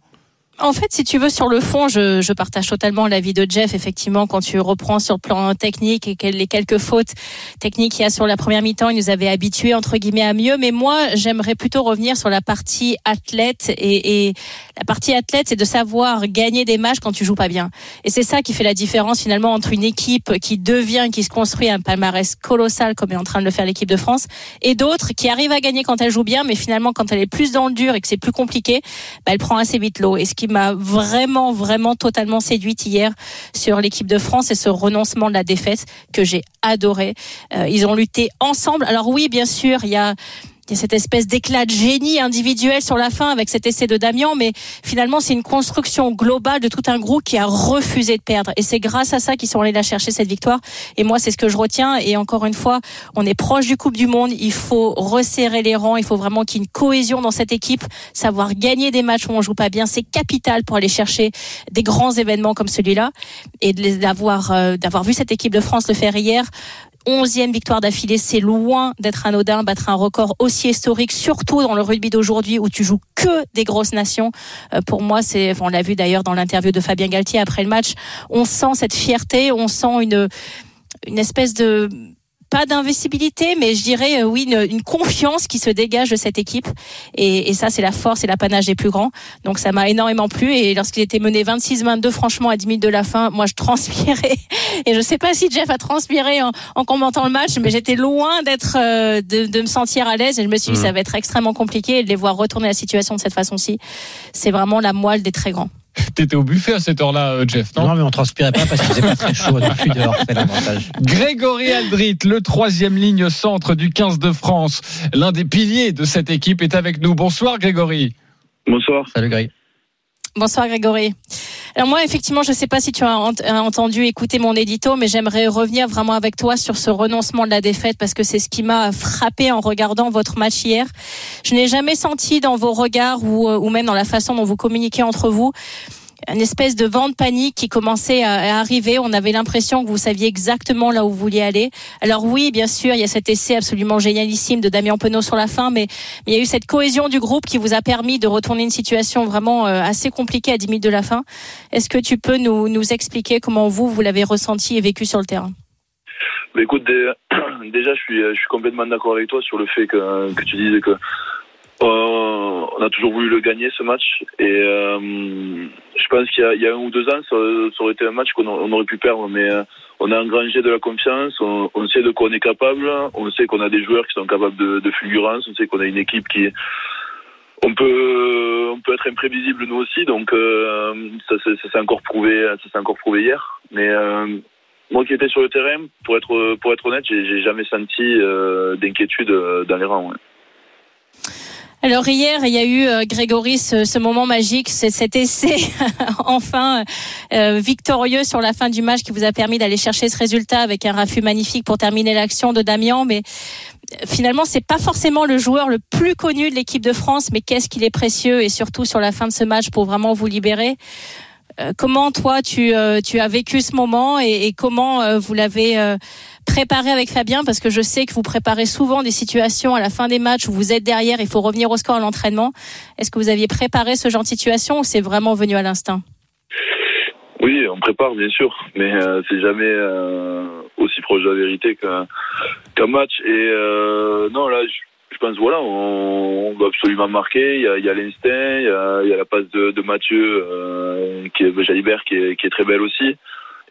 En fait, si tu veux, sur le fond, je, je partage totalement l'avis de Jeff. Effectivement, quand tu reprends sur le plan technique et les quelques fautes techniques qu'il y a sur la première mi-temps, il nous avait habitués entre guillemets à mieux. Mais moi, j'aimerais plutôt revenir sur la partie athlète et, et la partie athlète, c'est de savoir gagner des matchs quand tu joues pas bien. Et c'est ça qui fait la différence finalement entre une équipe qui devient, qui se construit un palmarès colossal comme est en train de le faire l'équipe de France, et d'autres qui arrivent à gagner quand elle joue bien, mais finalement quand elle est plus dans le dur et que c'est plus compliqué, bah, elle prend assez vite l'eau. M'a vraiment, vraiment totalement séduite hier sur l'équipe de France, c'est ce renoncement de la défaite que j'ai adoré. Euh, ils ont lutté ensemble. Alors oui, bien sûr, il y a il y a cette espèce d'éclat de génie individuel sur la fin avec cet essai de Damien, mais finalement c'est une construction globale de tout un groupe qui a refusé de perdre. Et c'est grâce à ça qu'ils sont allés la chercher cette victoire. Et moi c'est ce que je retiens. Et encore une fois, on est proche du Coupe du Monde. Il faut resserrer les rangs. Il faut vraiment qu'il y ait une cohésion dans cette équipe. Savoir gagner des matchs où on joue pas bien, c'est capital pour aller chercher des grands événements comme celui-là. Et d'avoir euh, d'avoir vu cette équipe de France le faire hier, onzième victoire d'affilée, c'est loin d'être anodin, battre un record aussi historique, surtout dans le rugby d'aujourd'hui où tu joues que des grosses nations. Euh, pour moi, c'est, on l'a vu d'ailleurs dans l'interview de Fabien Galtier après le match, on sent cette fierté, on sent une une espèce de pas d'invisibilité, mais je dirais euh, oui une, une, confiance qui se dégage de cette équipe. Et, et ça, c'est la force et l'apanage des plus grands. Donc ça m'a énormément plu. Et lorsqu'il était mené 26-22, franchement, à 10 minutes de la fin, moi, je transpirais. Et je sais pas si Jeff a transpiré en, en commentant le match, mais j'étais loin d'être euh, de, de, me sentir à l'aise. Et je me suis dit, mmh. ça va être extrêmement compliqué. Et de les voir retourner la situation de cette façon-ci, c'est vraiment la moelle des très grands. T'étais au buffet à cette heure-là, euh, Jeff, non? Non, mais on transpirait pas parce qu'il faisait pas très chaud depuis dehors, c'est l'avantage. Grégory Aldrit, le troisième ligne centre du 15 de France, l'un des piliers de cette équipe, est avec nous. Bonsoir, Grégory. Bonsoir. Salut, Grégory. Bonsoir, Grégory. Alors moi, effectivement, je ne sais pas si tu as entendu écouter mon édito, mais j'aimerais revenir vraiment avec toi sur ce renoncement de la défaite parce que c'est ce qui m'a frappé en regardant votre match hier. Je n'ai jamais senti dans vos regards ou, ou même dans la façon dont vous communiquez entre vous une espèce de vent de panique qui commençait à arriver. On avait l'impression que vous saviez exactement là où vous vouliez aller. Alors oui, bien sûr, il y a cet essai absolument génialissime de Damien Penaud sur la fin, mais il y a eu cette cohésion du groupe qui vous a permis de retourner une situation vraiment euh, assez compliquée à 10 minutes de la fin. Est-ce que tu peux nous, expliquer comment vous, vous l'avez ressenti et vécu sur le terrain? Mais écoute, déjà, je suis, complètement d'accord avec toi sur le fait que, que tu disais que euh, on a toujours voulu le gagner ce match et euh, je pense qu'il y, a un ou deux ans ça, aurait été un match qu'on on aurait pu perdre mais euh, on a engrangé de la confiance on, sait de quoi on est capable on sait qu'on a des joueurs qui sont capables de, fulgurance on sait qu'on a une équipe qui on peut on peut être imprévisible nous aussi donc euh, ça, s'est encore prouvé encore prouvé hier mais euh, moi qui étais sur le terrain pour être pour être honnête j'ai jamais senti d'inquiétude dans les rangs. Alors hier, il y a eu euh, Grégory ce, moment magique, cet essai enfin euh, victorieux sur la fin du match qui vous a permis d'aller chercher ce résultat avec un raffut magnifique pour terminer l'action de Damien. Mais euh, finalement, c'est pas forcément le joueur le plus connu de l'équipe de France, mais qu'est-ce qu'il est précieux et surtout sur la fin de ce match pour vraiment vous libérer. Comment toi tu, euh, tu as vécu ce moment et, et comment vous l'avez préparé avec Fabien parce que je sais que vous préparez souvent des situations à la fin des matchs où vous êtes derrière, il faut revenir au score à l'entraînement. Est-ce que vous aviez préparé ce genre de situation ou c'est vraiment venu à l'instinct? Oui, on prépare bien sûr, mais euh, c'est jamais euh, aussi proche de la vérité qu'un qu match. Et euh, non, là, je, pense voilà, on, on, doit absolument marquer. Il y a, l'instinct, il y a, la passe de, Mathieu, qui est Jalibert, qui est très belle aussi.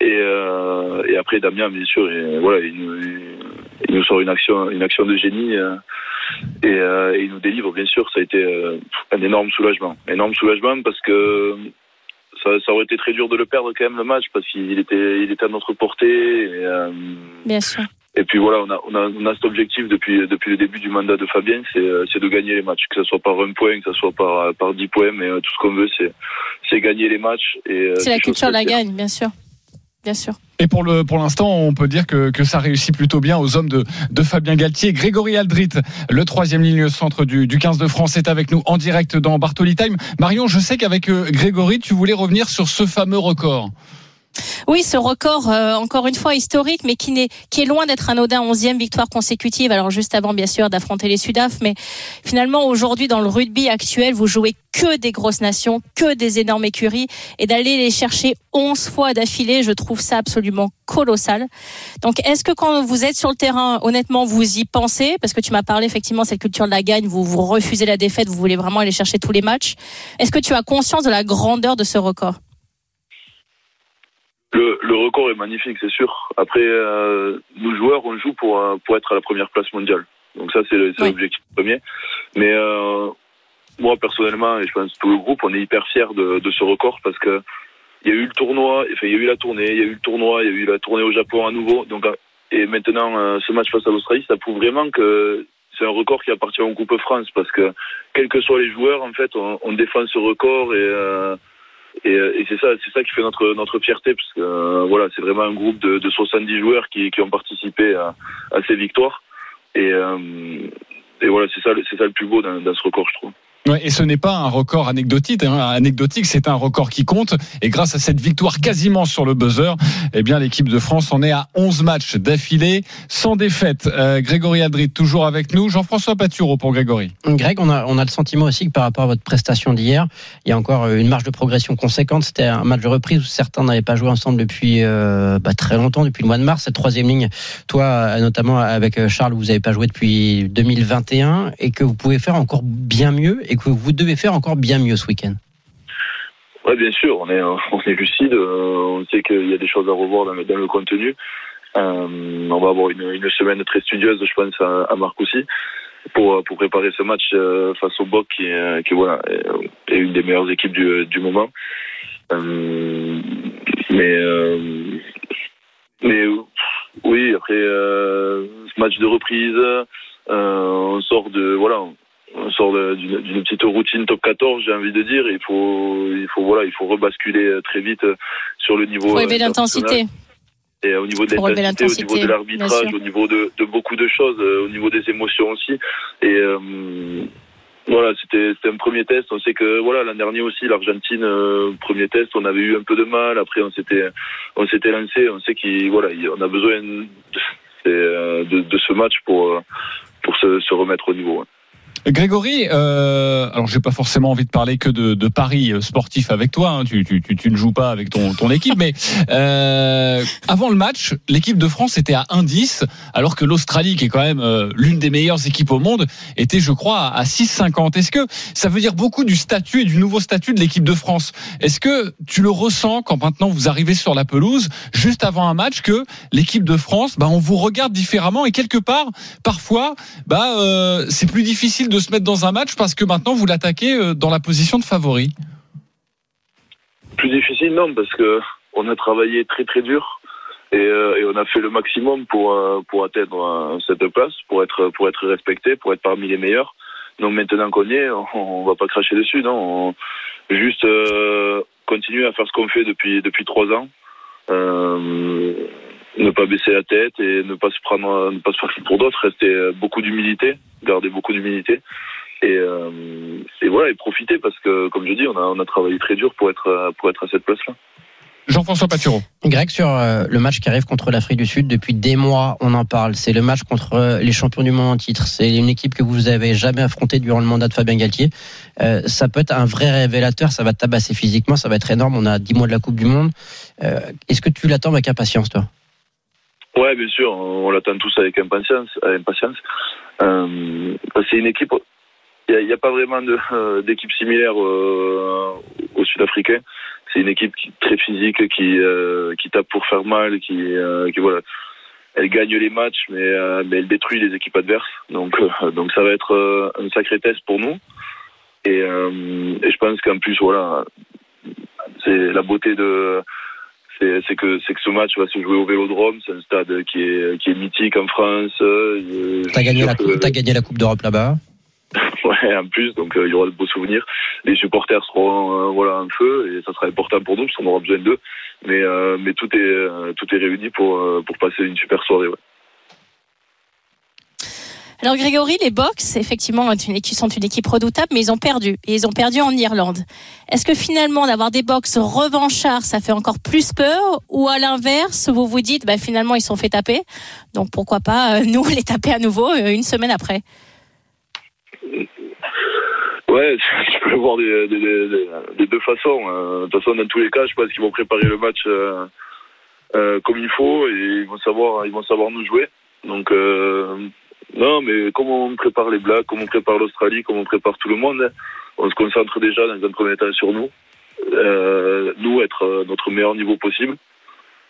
Et, euh, et après Damien bien sûr et voilà il nous, il nous sort une action une action de génie euh, et, euh, et, il nous délivre bien sûr. Ça a été un énorme soulagement. Énorme soulagement parce que ça, ça, aurait été très dur de le perdre quand même le match parce qu'il était il était à notre portée et, bien sûr. et puis voilà, on a, on a, on a cet objectif depuis, depuis le début du mandat de Fabien, c'est de gagner les matchs, que ce soit par un point, que ce soit par, par 10 points, mais tout ce qu'on veut, c'est gagner les matchs. C'est la culture de la gagne, bien sûr Et pour le pour l'instant, on peut dire que, ça réussit plutôt bien aux hommes de, Fabien Galtier. Grégory Aldrit, le troisième ligne centre du, du 15 de France, est avec nous en direct dans Bartoli Time. Marion, je sais qu'avec Grégory, tu voulais revenir sur ce fameux record. Oui, ce record, euh, encore une fois historique, mais qui, n'est, qui est loin d'être anodin. Onzième victoire consécutive. Alors juste avant, bien sûr, d'affronter les Sudaf, mais finalement aujourd'hui, dans le rugby actuel, vous jouez que des grosses nations, que des énormes écuries, et d'aller les chercher onze fois d'affilée, je trouve ça absolument colossal. Donc, est-ce que quand vous êtes sur le terrain, honnêtement, vous y pensez? Parce que tu m'as parlé effectivement cette culture de la gagne, vous refusez la défaite, vous voulez vraiment aller chercher tous les matchs. Est-ce que tu as conscience de la grandeur de ce record? Le, le, record est magnifique, c'est sûr. Après, euh, nous joueurs, on joue pour, pour être à la première place mondiale. Donc ça, c'est l'objectif oui. premier. Mais euh, moi personnellement, et je pense tout le groupe, on est hyper fiers de, de ce record parce que il y a eu le tournoi, enfin, il y a eu la tournée, il y a eu le tournoi, il y a eu la tournée au Japon à nouveau. Donc, euh, et maintenant, euh, ce match face à l'Australie, ça prouve vraiment que c'est un record qui appartient au Coupe France parce que, quels que soient les joueurs, en fait, on, on défend ce record et, euh, et, et c'est ça, c'est ça qui fait notre notre fierté parce que euh, voilà, c'est vraiment un groupe de, de 70 joueurs qui, qui ont participé à, à ces victoires et, euh, et voilà, c'est ça, c'est ça le plus beau dans, dans ce record, je trouve. Ouais, et ce n'est pas un record anecdotique, hein. anecdotique, c'est un record qui compte. Et grâce à cette victoire quasiment sur le buzzer, eh bien l'équipe de France en est à 11 matchs d'affilée, sans défaite. Euh, Grégory Adrit toujours avec nous. Jean-François Patureau pour Grégory. Greg, on a, on a le sentiment aussi que par rapport à votre prestation d'hier, il y a encore une marge de progression conséquente. C'était un match de reprise où certains n'avaient pas joué ensemble depuis euh, bah, très longtemps, depuis le mois de mars. Cette troisième ligne, toi notamment avec Charles, vous n'avez pas joué depuis 2021 et que vous pouvez faire encore bien mieux que vous devez faire encore bien mieux ce week-end. Oui, bien sûr, on est, on est lucide, on sait qu'il y a des choses à revoir dans le, contenu. Euh, on va avoir une, semaine très studieuse, je pense, à, Marc aussi, pour, préparer ce match euh, face au BOC, qui, est une des meilleures équipes du, moment. Euh, mais, mais oui, après ce match de reprise, on sort de voilà on sort d'une petite routine top 14, j'ai envie de dire. Il faut, il faut voilà, il faut rebasculer très vite sur le niveau. Faut élever l'intensité. Et au niveau de l'intensité, au niveau de l'arbitrage, au niveau de, de, beaucoup de choses, au niveau des émotions aussi. Et euh, voilà, c'était un premier test. On sait que voilà l'an dernier aussi l'Argentine, euh, premier test, on avait eu un peu de mal. Après on s'était on s'était lancé. On sait qu'il voilà, on a besoin de, de, de, ce match pour pour se, se remettre au niveau. Grégory, euh, alors j'ai pas forcément envie de parler que de, de paris sportif avec toi. Hein, tu, tu, tu, ne joues pas avec ton, ton équipe, mais euh, avant le match, l'équipe de France était à 1,10, alors que l'Australie, qui est quand même euh, l'une des meilleures équipes au monde, était, je crois, à 6,50. Est-ce que ça veut dire beaucoup du statut et du nouveau statut de l'équipe de France? Est-ce que tu le ressens quand maintenant vous arrivez sur la pelouse, juste avant un match, que l'équipe de France, bah, on vous regarde différemment et quelque part, parfois, bah, euh, c'est plus difficile de se mettre dans un match parce que maintenant vous l'attaquez dans la position de favori Plus difficile, non, parce que on a travaillé très très dur et, euh, on a fait le maximum pour euh, pour atteindre euh, cette place, pour être pour être respecté, pour être parmi les meilleurs. Donc maintenant qu'on y est, on, on va pas cracher dessus, non. On, juste euh, continuer à faire ce qu'on fait depuis depuis trois ans. Euh, ne pas baisser la tête et ne pas se prendre, ne pas se faire pour d'autres, rester beaucoup d'humilité, garder beaucoup d'humilité et, euh, et voilà et profiter parce que comme je dis, on a, on a travaillé très dur pour être pour être à cette place-là. Jean-François Patureau. Greg, sur le match qui arrive contre l'Afrique du Sud, depuis des mois, on en parle. C'est le match contre les champions du monde en titre. C'est une équipe que vous avez jamais affrontée durant le mandat de Fabien Galtier. Euh, ça peut être un vrai révélateur. Ça va tabasser physiquement. Ça va être énorme. On a 10 mois de la Coupe du Monde. Euh, Est-ce que tu l'attends avec impatience, toi? Ouais, bien sûr. On l'attend tous avec impatience. impatience. Euh, c'est une équipe. Il n'y a, pas vraiment d'équipe similaire euh, aux Sud-Africains c'est une équipe qui, très physique, qui, euh, qui tape pour faire mal, qui, euh, voilà, elle gagne les matchs, mais, euh, mais elle détruit les équipes adverses. Donc, donc ça va être un sacré test pour nous. Et, et je pense qu'en plus, voilà, c'est la beauté de c'est que c'est que ce match va se jouer au Vélodrome, c'est un stade qui est qui est mythique en France. T'as gagné, la, as gagné la Coupe d'Europe là-bas. ouais, en plus, donc euh, il y aura de beaux souvenirs. Les supporters seront euh, voilà en feu et ça sera important pour nous parce qu'on aura besoin d'eux. Mais euh, mais tout est tout est réuni pour pour passer une super soirée. Ouais. Alors Grégory, les Box, effectivement, sont une équipe redoutable, mais ils ont perdu. Et ils ont perdu en Irlande. Est-ce que finalement, d'avoir des Box revanchards, ça fait encore plus peur? Ou à l'inverse, vous vous dites, bah, finalement, ils sont fait taper. Donc pourquoi pas nous les taper à nouveau une semaine après? Ouais, tu peux le voir des, des, des, deux façons. Euh, de toute façon, dans tous les cas, je pense qu'ils vont préparer le match euh, euh, comme il faut et ils vont savoir, ils vont savoir nous jouer. Donc euh, non, mais comment on prépare les Blacks, comment on prépare l'Australie, comment on prépare tout le monde, on se concentre déjà dans un premier temps sur nous, euh, nous être notre meilleur niveau possible.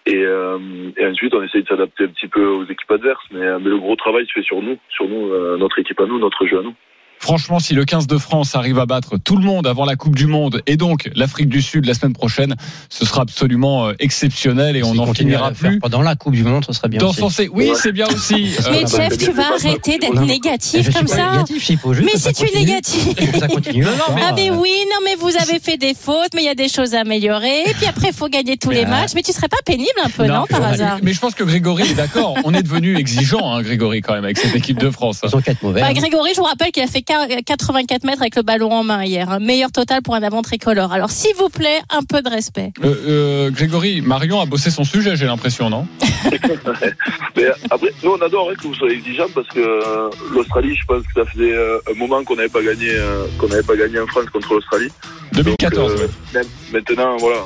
Et, et ensuite, on essaye de s'adapter un petit peu aux équipes adverses. Mais, mais, le gros travail se fait sur nous, sur nous, notre équipe à nous, notre jeu à nous. Franchement, si le 15 de France arrive à battre tout le monde avant la Coupe du Monde et donc l'Afrique du Sud la semaine prochaine, ce sera absolument euh, exceptionnel et on n'en finira plus. Pendant la Coupe du Monde, ce serait bien. Dans aussi. oui, c'est bien aussi. Mais Euh, Jeff, tu vas arrêter d'être négatif comme ça. négatif, il faut juste Mais si tu es négatif. Ça continue. Ah mais oui, non mais vous avez fait des fautes, mais il y a des choses à améliorer. Et puis après, il faut gagner tous les matchs. Mais tu serais pas pénible un peu, non, par hasard Mais je pense que Grégory est d'accord. On est devenu exigeant, hein, Grégory, quand même, avec cette équipe de France. Ils ont quatre mauvais. Bah, hein. Grégory, je vous rappelle qu'il a fait 84 mètres avec le ballon en main hier. Un meilleur total pour un avant tricolore. Alors, s'il vous plaît, un peu de respect. Euh, euh, Grégory, Marion a bossé son sujet, j'ai l'impression, non? Mais après, nous, on adore hein, que vous soyez exigeants parce que euh, l'Australie, je pense que ça faisait un moment qu'on n'avait pas gagné, qu'on n'avait pas gagné en France contre l'Australie. 2014. Donc, euh, même- Maintenant, voilà,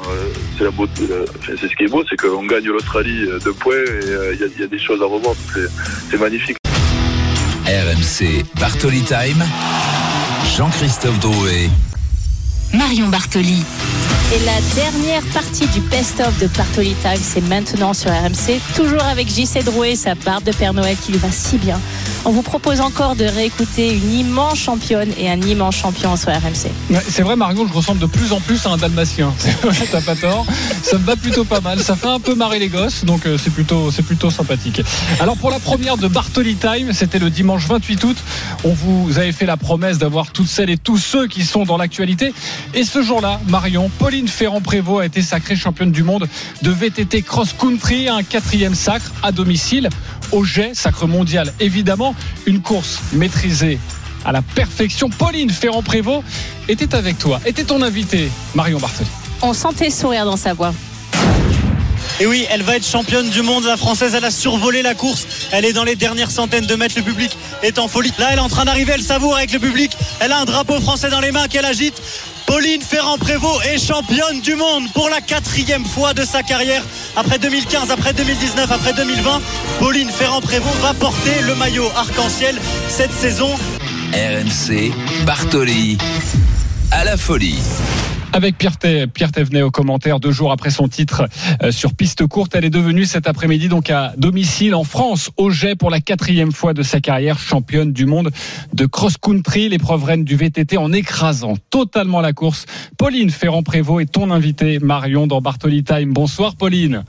c'est la beauté. euh, enfin, c'est ce qui est beau, c'est qu'on gagne l'Australie de points et euh, il y, y a des choses à revoir. c'est magnifique. RMC Bartoli Time. Jean-Christophe Drouet. Marion Bartoli. Et la dernière partie du best-of de Bartoli Time, c'est maintenant sur RMC. Toujours avec JC Drouet et sa barbe de Père Noël qui lui va si bien. On vous propose encore de réécouter une immense championne et un immense champion sur RMC. Ouais, C'est vrai, Marion, je ressemble de plus en plus à un dalmatien. T'as pas tort. Ça me va plutôt pas mal. Ça fait un peu marrer les gosses, donc euh, c'est plutôt, c'est plutôt sympathique. Alors pour la première de Bartoli Time, c'était le dimanche 28 août. On vous avait fait la promesse d'avoir toutes celles et tous ceux qui sont dans l'actualité. Et ce jour-là, Marion, Pauline Ferrand-Prévot a été sacrée championne du monde de VTT Cross Country, un quatrième sacre à domicile. Au jet, sacre mondial évidemment, une course maîtrisée à la perfection. Pauline Ferrand-Prévot était avec toi, était ton invité, Marion Bartoli. On sentait sourire dans sa voix. Et oui, elle va être championne du monde. La française, elle a survolé la course. Elle est dans les dernières centaines de mètres. Le public est en folie. Là, elle est en train d'arriver. Elle savoure avec le public. Elle a un drapeau français dans les mains qu'elle agite. Pauline Ferrand-Prévot est championne du monde pour la quatrième fois de sa carrière. Après 2015, après 2019, après 2020, Pauline Ferrand-Prévot va porter le maillot arc-en-ciel cette saison. RMC Bartoli. À la folie. Avec Pierre, Pierre Thévenet au commentaire, deux jours après son titre euh, sur piste courte, elle est devenue cet après-midi donc à domicile en France, au jet pour la quatrième fois de sa carrière, championne du monde de cross-country, l'épreuve reine du VTT en écrasant totalement la course. Pauline Ferrand-Prévot est ton invitée, Marion, dans Bartoli Time. Bonsoir Pauline.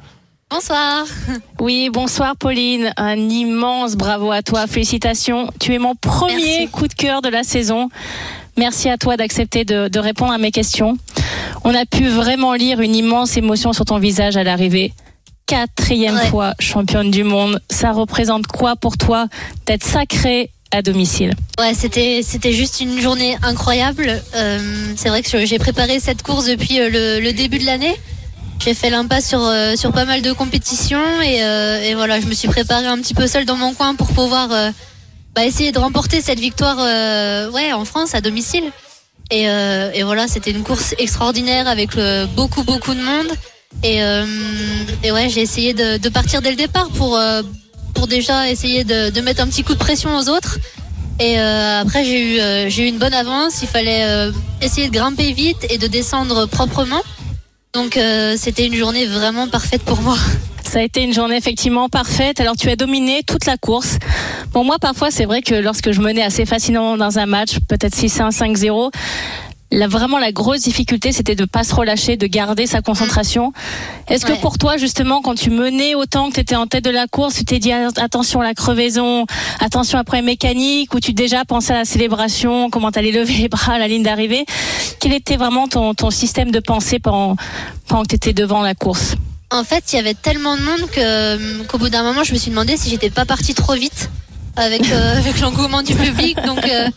Bonsoir. Oui, bonsoir Pauline. Un immense bravo à toi. Félicitations. Tu es mon premier coup de cœur de la saison. Merci à toi d'accepter de, de répondre à mes questions. On a pu vraiment lire une immense émotion sur ton visage à l'arrivée. Quatrième Ouais. fois championne du monde. Ça représente quoi pour toi d'être sacrée à domicile? Ouais, c'était c'était juste une journée incroyable. Euh, c'est vrai que j'ai préparé cette course depuis euh, le, le début de l'année. J'ai fait l'impasse sur euh, sur pas mal de compétitions et, euh, et voilà, je me suis préparée un petit peu seule dans mon coin pour pouvoir euh, bah, essayer de remporter cette victoire euh, ouais en France à domicile. Et, euh, et voilà, c'était une course extraordinaire avec euh, beaucoup beaucoup de monde. Et, euh, et ouais, j'ai essayé de, de partir dès le départ pour euh, pour déjà essayer de, de mettre un petit coup de pression aux autres. Et euh, après, j'ai eu, j'ai eu une bonne avance. Il fallait essayer de grimper vite et de descendre proprement. Donc, c'était une journée vraiment parfaite pour moi. Ça a été une journée effectivement parfaite. Alors tu as dominé toute la course. Bon moi parfois c'est vrai que lorsque je menais assez facilement dans un match, peut-être 6-1, 5-0, là, vraiment la grosse difficulté c'était de pas se relâcher, de garder sa concentration. Est-ce que pour toi justement quand tu menais autant que tu étais en tête de la course, tu t'es dit ah, attention à la crevaison, attention après mécanique ou tu déjà pensé à la célébration, comment t'allais lever les bras à la ligne d'arrivée? Quel était vraiment ton, ton système de pensée pendant, pendant que tu étais devant la course? En fait, il y avait tellement de monde que, qu'au bout d'un moment, je me suis demandé si j'étais pas partie trop vite avec, euh, avec l'engouement du public. Donc euh,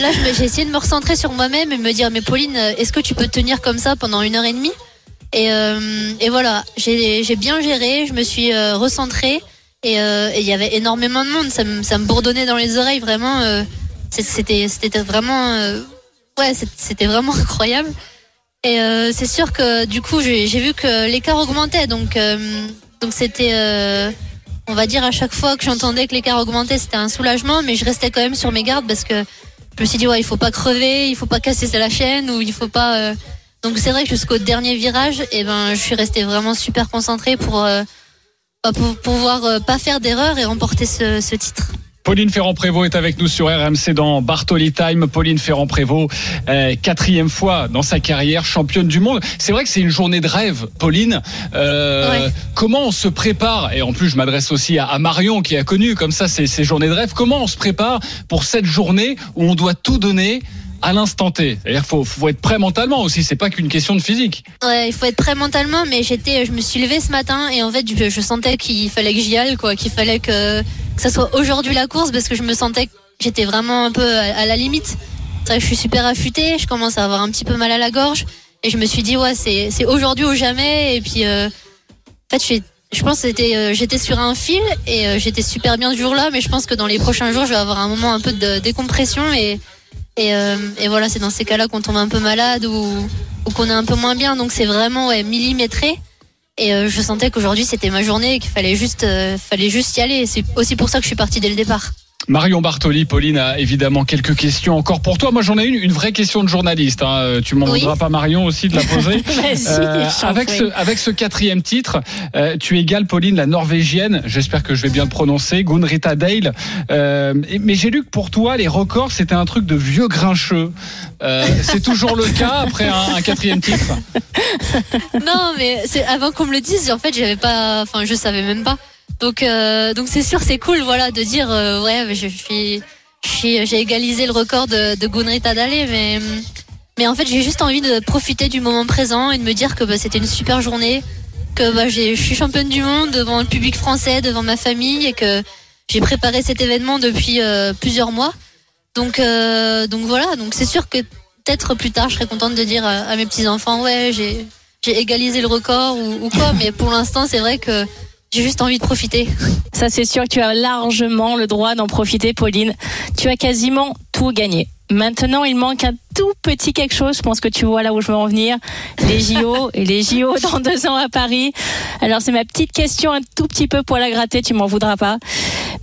là, j'ai essayé de me recentrer sur moi-même et me dire, mais Pauline, euh, est-ce que tu peux tenir comme ça pendant une heure et demie? Et, euh, et voilà, j'ai bien géré, je me suis euh, recentrée et euh, et il y avait énormément de monde. Ça me, ça me bourdonnait dans les oreilles, vraiment. c'était c'était vraiment, ouais, c'était vraiment incroyable. Et euh, c'est sûr que du coup, j'ai vu que l'écart augmentait, donc euh, donc c'était, euh, on va dire à chaque fois que j'entendais que l'écart augmentait, c'était un soulagement, mais je restais quand même sur mes gardes parce que je me suis dit ouais, il faut pas crever, il faut pas casser la chaîne ou il faut pas. euh, Donc c'est vrai que jusqu'au dernier virage, et ben je suis restée vraiment super concentrée pour euh, bah, pour pouvoir euh, pas faire d'erreur et remporter ce, ce titre. Pauline Ferrand-Prévot est avec nous sur RMC dans Bartoli Time. Pauline Ferrand-Prévot, euh, quatrième fois dans sa carrière, championne du monde. C'est vrai que c'est une journée de rêve, Pauline. Euh, Comment on se prépare? Et en plus, je m'adresse aussi à, à Marion qui a connu comme ça ces, ces journées de rêve. Comment on se prépare pour cette journée où on doit tout donner à l'instant T C'est-à-dire faut, faut être prêt mentalement aussi. C'est pas qu'une question de physique. Ouais, il faut être prêt mentalement, mais j'étais, je me suis levée ce matin et en fait, je, je sentais qu'il fallait que j'y aille, quoi, qu'il fallait que, que ça soit aujourd'hui la course parce que je me sentais que j'étais vraiment un peu à, la limite. C'est vrai que je suis super affûtée, je commence à avoir un petit peu mal à la gorge et je me suis dit ouais, c'est, c'est aujourd'hui ou jamais. Et puis, euh, en fait, j'ai- je pense que c'était, euh, j'étais sur un fil et euh, j'étais super bien ce jour-là, mais je pense que dans les prochains jours, je vais avoir un moment un peu de décompression et et, euh, et voilà, c'est dans ces cas-là qu'on tombe un peu malade ou, qu'on est un peu moins bien. Donc c'est vraiment ouais, millimétré. Et euh, je sentais qu'aujourd'hui c'était ma journée et qu'il fallait juste, euh, fallait juste y aller. C'est aussi pour ça que je suis partie dès le départ. Marion Bartoli, Pauline a évidemment quelques questions encore pour toi. Moi, j'en ai une, une vraie question de journaliste. hein. Euh, Tu m'en Oui. voudras pas, Marion, aussi de la poser. Euh, avec ce avec ce quatrième titre, euh, tu égales Pauline, la norvégienne. J'espère que je vais bien le prononcer, Gunrita Dale. Euh, mais j'ai lu que pour toi, les records, c'était un truc de vieux grincheux. C'est toujours le cas après un, un quatrième titre? non, mais avant qu'on me le dise, en fait, j'avais pas, enfin, je savais même pas. Donc, euh, donc c'est sûr, c'est cool, voilà, de dire, euh, ouais, j'ai égalisé le record de, de Gunrita mais, en fait, j'ai juste envie de profiter du moment présent et de me dire que bah, c'était une super journée, que bah, je suis championne du monde devant le public français, devant ma famille, et que j'ai préparé cet événement depuis euh, plusieurs mois. Donc, donc voilà, donc c'est sûr que peut-être plus tard, je serais contente de dire à, mes petits enfants, ouais, j'ai, j'ai égalisé le record ou, ou quoi, mais pour l'instant, c'est vrai que j'ai juste envie de profiter. Ça, c'est sûr que tu as largement le droit d'en profiter, Pauline. Tu as quasiment tout gagné. Maintenant, il manque un tout petit quelque chose. Je pense que tu vois là où je veux en venir. Les JO et les JO dans deux ans à Paris. Alors, c'est ma petite question un tout petit peu poil à gratter. Tu m'en voudras pas.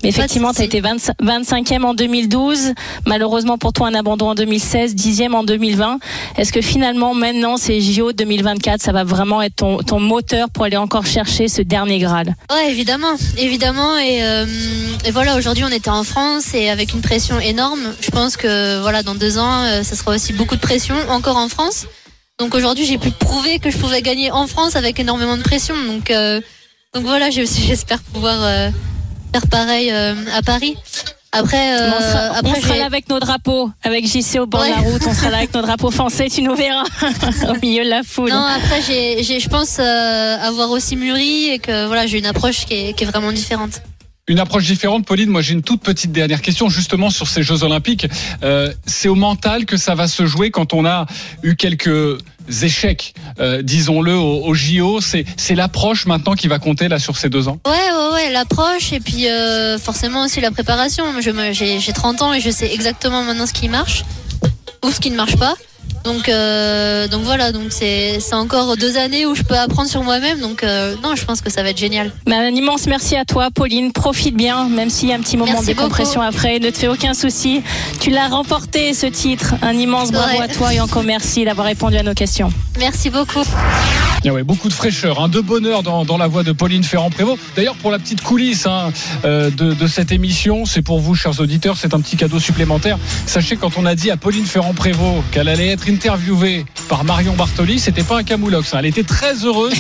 Mais effectivement, tu as été 25 25e en 2012. Malheureusement pour toi, un abandon en 2016, 10e en 2020. Est-ce que finalement, maintenant, ces JO 2024, ça va vraiment être ton, ton moteur pour aller encore chercher ce dernier Graal? Ouais, évidemment, évidemment. Et, euh, et voilà, aujourd'hui, on était en France et avec une pression énorme. Je pense que voilà, dans deux ans, euh, ça sera aussi beaucoup de pression encore en France. Donc aujourd'hui, j'ai pu prouver que je pouvais gagner en France avec énormément de pression. Donc, euh, donc voilà, j'espère pouvoir euh, faire pareil euh, à Paris. Après, euh, on sera, après, on sera j'ai- là avec nos drapeaux, avec JC au bord de la route, on sera là avec nos drapeaux français, tu nous verras au milieu de la foule. Non, après, j'ai, j'ai- je pense euh, avoir aussi mûri et que voilà, j'ai une approche qui est, qui est vraiment différente. Une approche différente, Pauline. Moi, j'ai une toute petite dernière question, justement sur ces Jeux Olympiques. Euh, c'est au mental que ça va se jouer quand on a eu quelques échecs, euh, disons-le, au, JO. C'est, c'est l'approche maintenant qui va compter là sur ces deux ans? Ouais, ouais, l'approche et puis euh, forcément aussi la préparation. J'ai, j'ai 30 ans et je sais exactement maintenant ce qui marche ou ce qui ne marche pas. Donc, euh, donc voilà, donc c'est, c'est encore deux années où je peux apprendre sur moi-même. Donc euh, non, je pense que ça va être génial. Mais un immense merci à toi, Pauline. Profite bien, même s'il y a un petit moment Merci de décompression beaucoup. après. Ne te fais aucun souci. Tu l'as remporté, ce titre. Un immense bravo Ouais. à toi et encore merci d'avoir répondu à nos questions. Merci beaucoup. Ah ouais, beaucoup de fraîcheur, hein, de bonheur dans, dans la voix de Pauline Ferrand-Prévot. D'ailleurs, pour la petite coulisse hein, euh, de, de cette émission, c'est pour vous, chers auditeurs, c'est un petit cadeau supplémentaire. Sachez, quand on a dit à Pauline Ferrand-Prévôt qu'elle allait être interviewée par Marion Bartoli, c'était pas un camoulox. hein. Elle était très heureuse,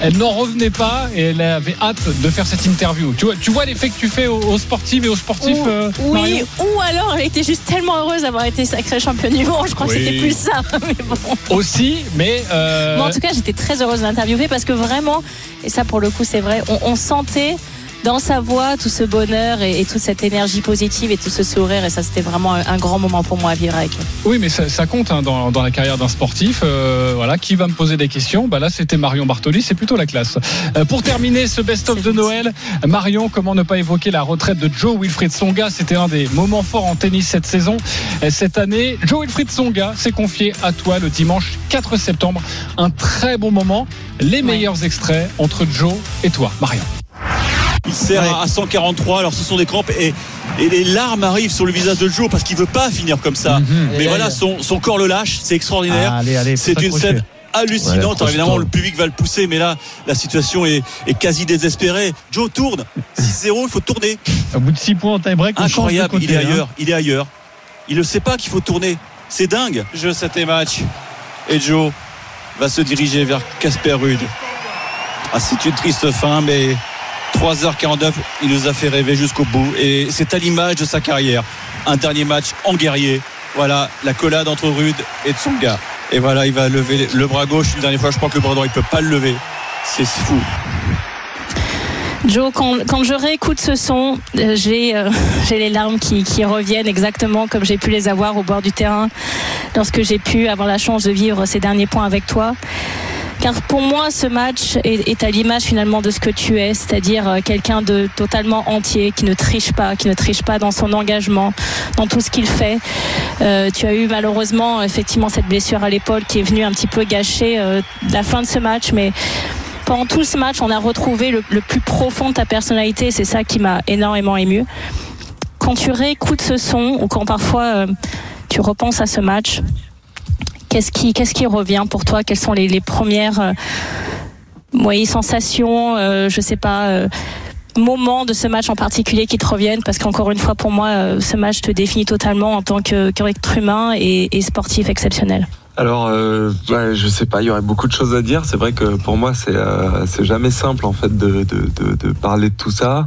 elle n'en revenait pas et elle avait hâte de faire cette interview. Tu vois, tu vois l'effet que tu fais aux, aux sportives et aux sportifs, Ou- euh, oui, Marion ou alors elle était juste tellement heureuse d'avoir été sacrée championne du monde. Je crois Oui. que c'était plus ça. Mais bon. Aussi, mais. euh, Moi, en tout cas, j'étais très heureuse de l'interviewer parce que vraiment, et ça pour le coup, c'est vrai, on, on sentait dans sa voix tout ce bonheur et, et toute cette énergie positive et tout ce sourire. Et ça, c'était vraiment un, un grand moment pour moi à vivre avec. Oui, mais ça, ça compte hein, dans, dans la carrière d'un sportif. Euh, voilà, qui va me poser des questions? Bah là, c'était Marion Bartoli. C'est plutôt la classe. Euh, pour terminer ce best-of de Noël, Marion, comment ne pas évoquer la retraite de Joe Wilfried Songa? C'était un des moments forts en tennis cette saison. Et cette année, Joe Wilfried Songa s'est confié à toi le dimanche 4 septembre. Un très bon moment. Les meilleurs extraits entre Joe et toi, Marion. Il serre à 143, alors ce sont des crampes et, et les larmes arrivent sur le visage de Joe parce qu'il veut pas finir comme ça. Mais Aïe, voilà, son, son corps le lâche, c'est extraordinaire. Ah, allez, allez, faut c'est une scène hallucinante. Ouais, Alors, évidemment, le public va le pousser, mais là, la situation est, est quasi désespérée. Joe tourne. 6-0, il faut tourner. Au bout de 6 points en tie-break, de Incroyable, côté, il est hein. ailleurs, il est ailleurs. Il ne sait pas qu'il faut tourner. C'est dingue. Jeu 7 et match. Et Joe va se diriger vers Casper Rude. Ah, c'est une triste fin, mais 3h49, il nous a fait rêver jusqu'au bout. Et c'est à l'image de sa carrière. Un dernier match en guerrier. Voilà, la collade entre Rude et Tsonga. Et voilà, il va lever le bras gauche une dernière fois. Je crois que le bras droit, il peut pas le lever. C'est fou. Joe, quand, je réécoute ce son, euh, j'ai euh, j'ai les larmes qui reviennent exactement comme j'ai pu les avoir au bord du terrain lorsque j'ai pu avoir la chance de vivre ces derniers points avec toi. Car pour moi, ce match est, à l'image finalement de ce que tu es, c'est-à-dire euh, quelqu'un de totalement entier, qui ne triche pas, qui ne triche pas dans son engagement, dans tout ce qu'il fait. Euh, tu as eu malheureusement effectivement cette blessure à l'épaule qui est venue un petit peu gâcher euh, la fin de ce match, mais pendant tout ce match, on a retrouvé le, le plus profond de ta personnalité. C'est ça qui m'a énormément ému. Quand tu réécoutes ce son ou quand parfois euh, tu repenses à ce match, qu'est-ce qui, revient pour toi? Quelles sont les, premières euh, sensations euh, Je sais pas. euh, moments de ce match en particulier qui te reviennent? Parce qu'encore une fois pour moi ce match te définit totalement en tant qu'être humain et, sportif exceptionnel. Alors, euh, ouais, je sais pas, il y aurait beaucoup de choses à dire. C'est vrai que pour moi, c'est euh, c'est jamais simple en fait de parler de tout ça.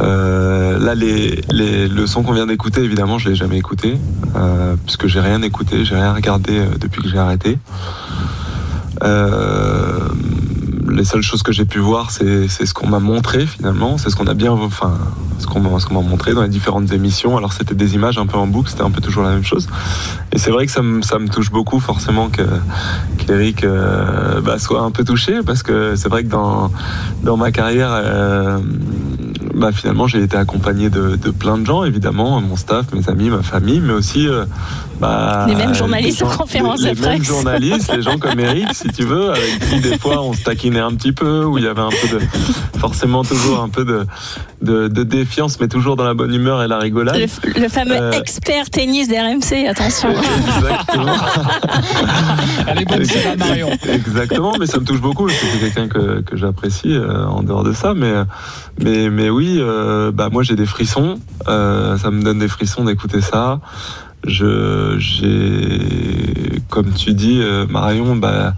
Euh, là, les, les, le son qu'on vient d'écouter, évidemment, je l'ai jamais écouté, euh, puisque j'ai rien écouté, j'ai rien regardé euh, depuis que j'ai arrêté. Euh, les seules choses que j'ai pu voir, c'est ce qu'on m'a montré finalement, c'est ce qu'on a bien, enfin, ce qu'on qu'on m'a montré dans les différentes émissions. Alors c'était des images un peu en boucle, c'était un peu toujours la même chose. Et c'est vrai que ça me ça me touche beaucoup forcément que qu'Eric euh, bah, soit un peu touché parce que c'est vrai que dans dans ma carrière. Bah, finalement, j'ai été accompagné de, de plein de gens, évidemment, mon staff, mes amis, ma famille, mais aussi euh, bah, Les mêmes journalistes les en gens- conférence les, de les mêmes journalistes, les gens comme Eric, si tu veux, avec qui des fois on se taquinait un petit peu, où il y avait un peu de, forcément toujours un peu de, de, de défiance, mais toujours dans la bonne humeur et la rigolade. Le, le fameux Euh, expert tennis d'RMC, attention. Elle est bonne, Marion. Exactement, mais ça me touche beaucoup parce que c'est quelqu'un que, que j'apprécie euh, en dehors de ça. Mais, mais, mais oui, euh, bah moi j'ai des frissons. Euh, ça me donne des frissons d'écouter ça. Je, j'ai, comme tu dis, euh, Marion, bah,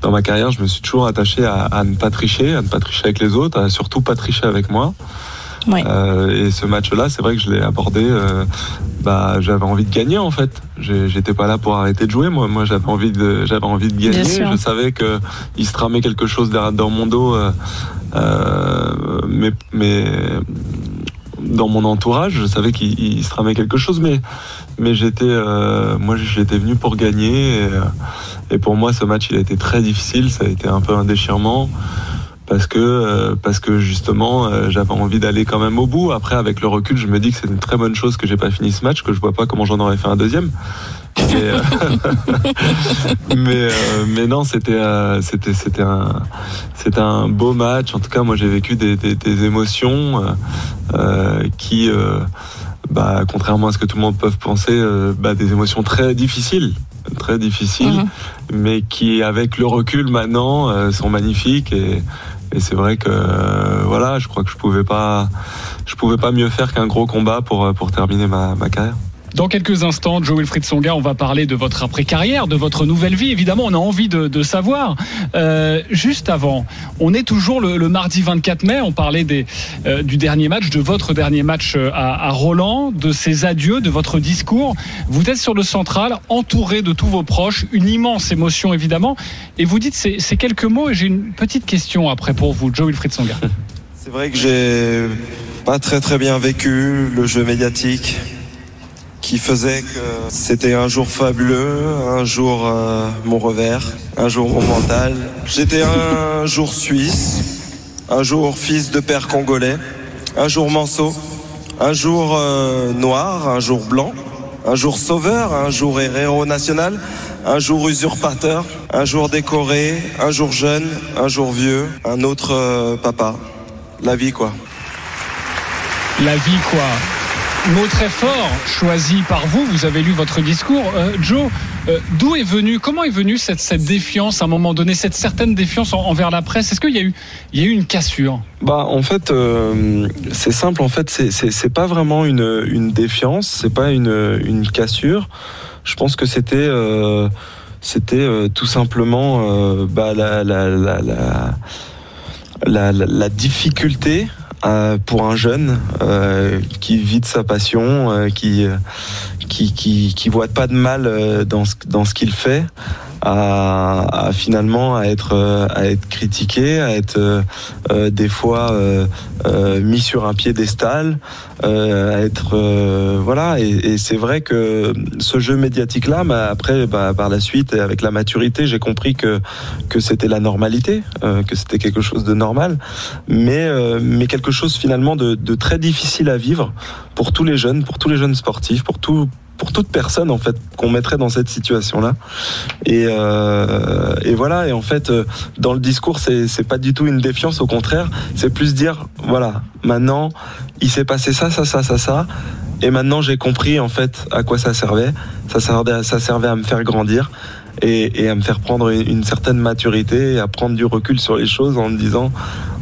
dans ma carrière, je me suis toujours attaché à, à ne pas tricher, à ne pas tricher avec les autres, à surtout pas tricher avec moi. Euh, et ce match-là, c'est vrai que je l'ai abordé. euh, bah, j'avais envie de gagner en fait. J'étais pas là pour arrêter de jouer. Moi, moi, j'avais envie de, j'avais envie de gagner. Je savais que il se tramait quelque chose dans mon dos, euh, euh, mais, mais dans mon entourage, je savais qu'il il se tramait quelque chose, mais mais j'étais, euh, moi, j'étais venu pour gagner. Et, euh, et pour moi, ce match, il a été très difficile. Ça a été un peu un déchirement parce que euh, parce que justement j'avais envie d'aller quand même au bout. Après avec le recul, je me dis que c'est une très bonne chose que j'ai pas fini ce match, que je vois pas comment j'en aurais fait un deuxième. Mais mais, non, c'était c'était c'était un un beau match. En tout cas, moi j'ai vécu des, émotions qui bah, contrairement à ce que tout le monde peut penser, euh, bah, des émotions très difficiles, très difficiles, mais qui, avec le recul maintenant, euh, sont magnifiques. Et, et c'est vrai que, euh, voilà, je crois que je pouvais pas, je pouvais pas mieux faire qu'un gros combat pour, pour terminer ma, ma carrière. Dans quelques instants, Joe Wilfried Songa, on va parler de votre après-carrière, de votre nouvelle vie. Évidemment, on a envie de, savoir. Euh, juste avant, on est toujours le, mardi 24 mai. On parlait euh, du dernier match, de votre dernier match euh, à, Roland, de ses adieux, de votre discours. Vous êtes sur le central, entouré de tous vos proches, une immense émotion évidemment. Et vous dites ces, ces quelques mots. Et j'ai une petite question après pour vous, Joe Wilfried Songa. C'est vrai que j'ai pas très très bien vécu le jeu médiatique qui faisait que c'était un jour fabuleux, un jour euh, mon revers, un jour mon mental. J'étais un jour suisse, un jour fils de père congolais, un jour manceau, un jour euh, noir, un jour blanc, un jour sauveur, un jour héros national, un jour usurpateur, un jour décoré, un jour jeune, un jour vieux, un autre euh, papa. La vie quoi. La vie, quoi. Mot très fort choisi par vous. Vous avez lu votre discours, Euh, Joe. euh, D'où est venue, comment est venue cette, cette défiance à un moment donné, cette certaine défiance en- envers la presse? Est-ce qu'il y a eu, y a eu une cassure? Bah en fait euh, c'est simple. En fait c'est pas vraiment une une défiance. C'est pas une une cassure. Je pense que c'était c'était tout simplement bah, la la, la- la difficulté euh, pour un jeune euh, qui vit de sa passion euh, qui qui qui voit pas de mal dans dans ce qu'il fait à, à finalement à être euh, à être critiqué à être euh, euh, des fois mis sur un piédestal, à être voilà. Et, et c'est vrai que ce jeu médiatique là, bah, après bah, par la suite avec la maturité, j'ai compris que que c'était la normalité, que c'était quelque chose de normal, mais mais quelque chose finalement de, de très difficile à vivre pour tous les jeunes, pour tous les jeunes sportifs, pour tout pour toute personne en fait qu'on mettrait dans cette situation là et, euh, voilà et en fait euh, dans le discours c'est pas du tout une défiance au contraire. C'est plus dire voilà maintenant il s'est passé ça ça ça ça ça et maintenant j'ai compris en fait à quoi ça servait. Ça servait à me faire grandir et, et à me faire prendre une, une certaine maturité et à prendre du recul sur les choses en me disant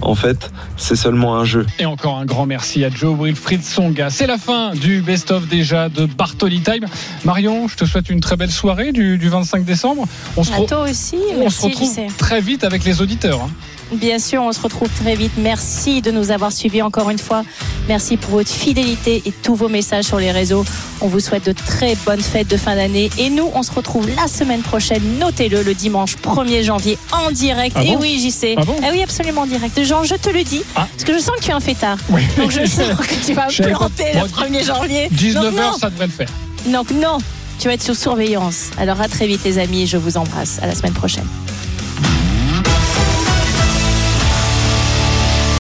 en fait c'est seulement un jeu Et encore un grand merci à Joe Wilfried Songa. C'est la fin du best-of déjà de Bartoli Time. Marion, je te souhaite une très belle soirée du, du 25 décembre. On se, À re- toi aussi. on Merci, se retrouve très vite avec les auditeurs. Bien sûr, on se retrouve très vite. Merci de nous avoir suivis encore une fois. Merci pour votre fidélité et tous vos messages sur les réseaux. On vous souhaite de très bonnes fêtes de fin d'année. Et nous, on se retrouve la semaine prochaine. Notez-le, le dimanche 1er janvier en direct. Ah et bon oui, j'y sais. Ah bon oui, absolument en direct. Jean, je te le dis. Parce que je sens que tu es un fêtard. Donc je sens que tu vas planter le 1er janvier. Donc, 19h, non. ça devrait le faire. Donc non, tu vas être sous surveillance. Alors à très vite les amis, je vous embrasse. À la semaine prochaine.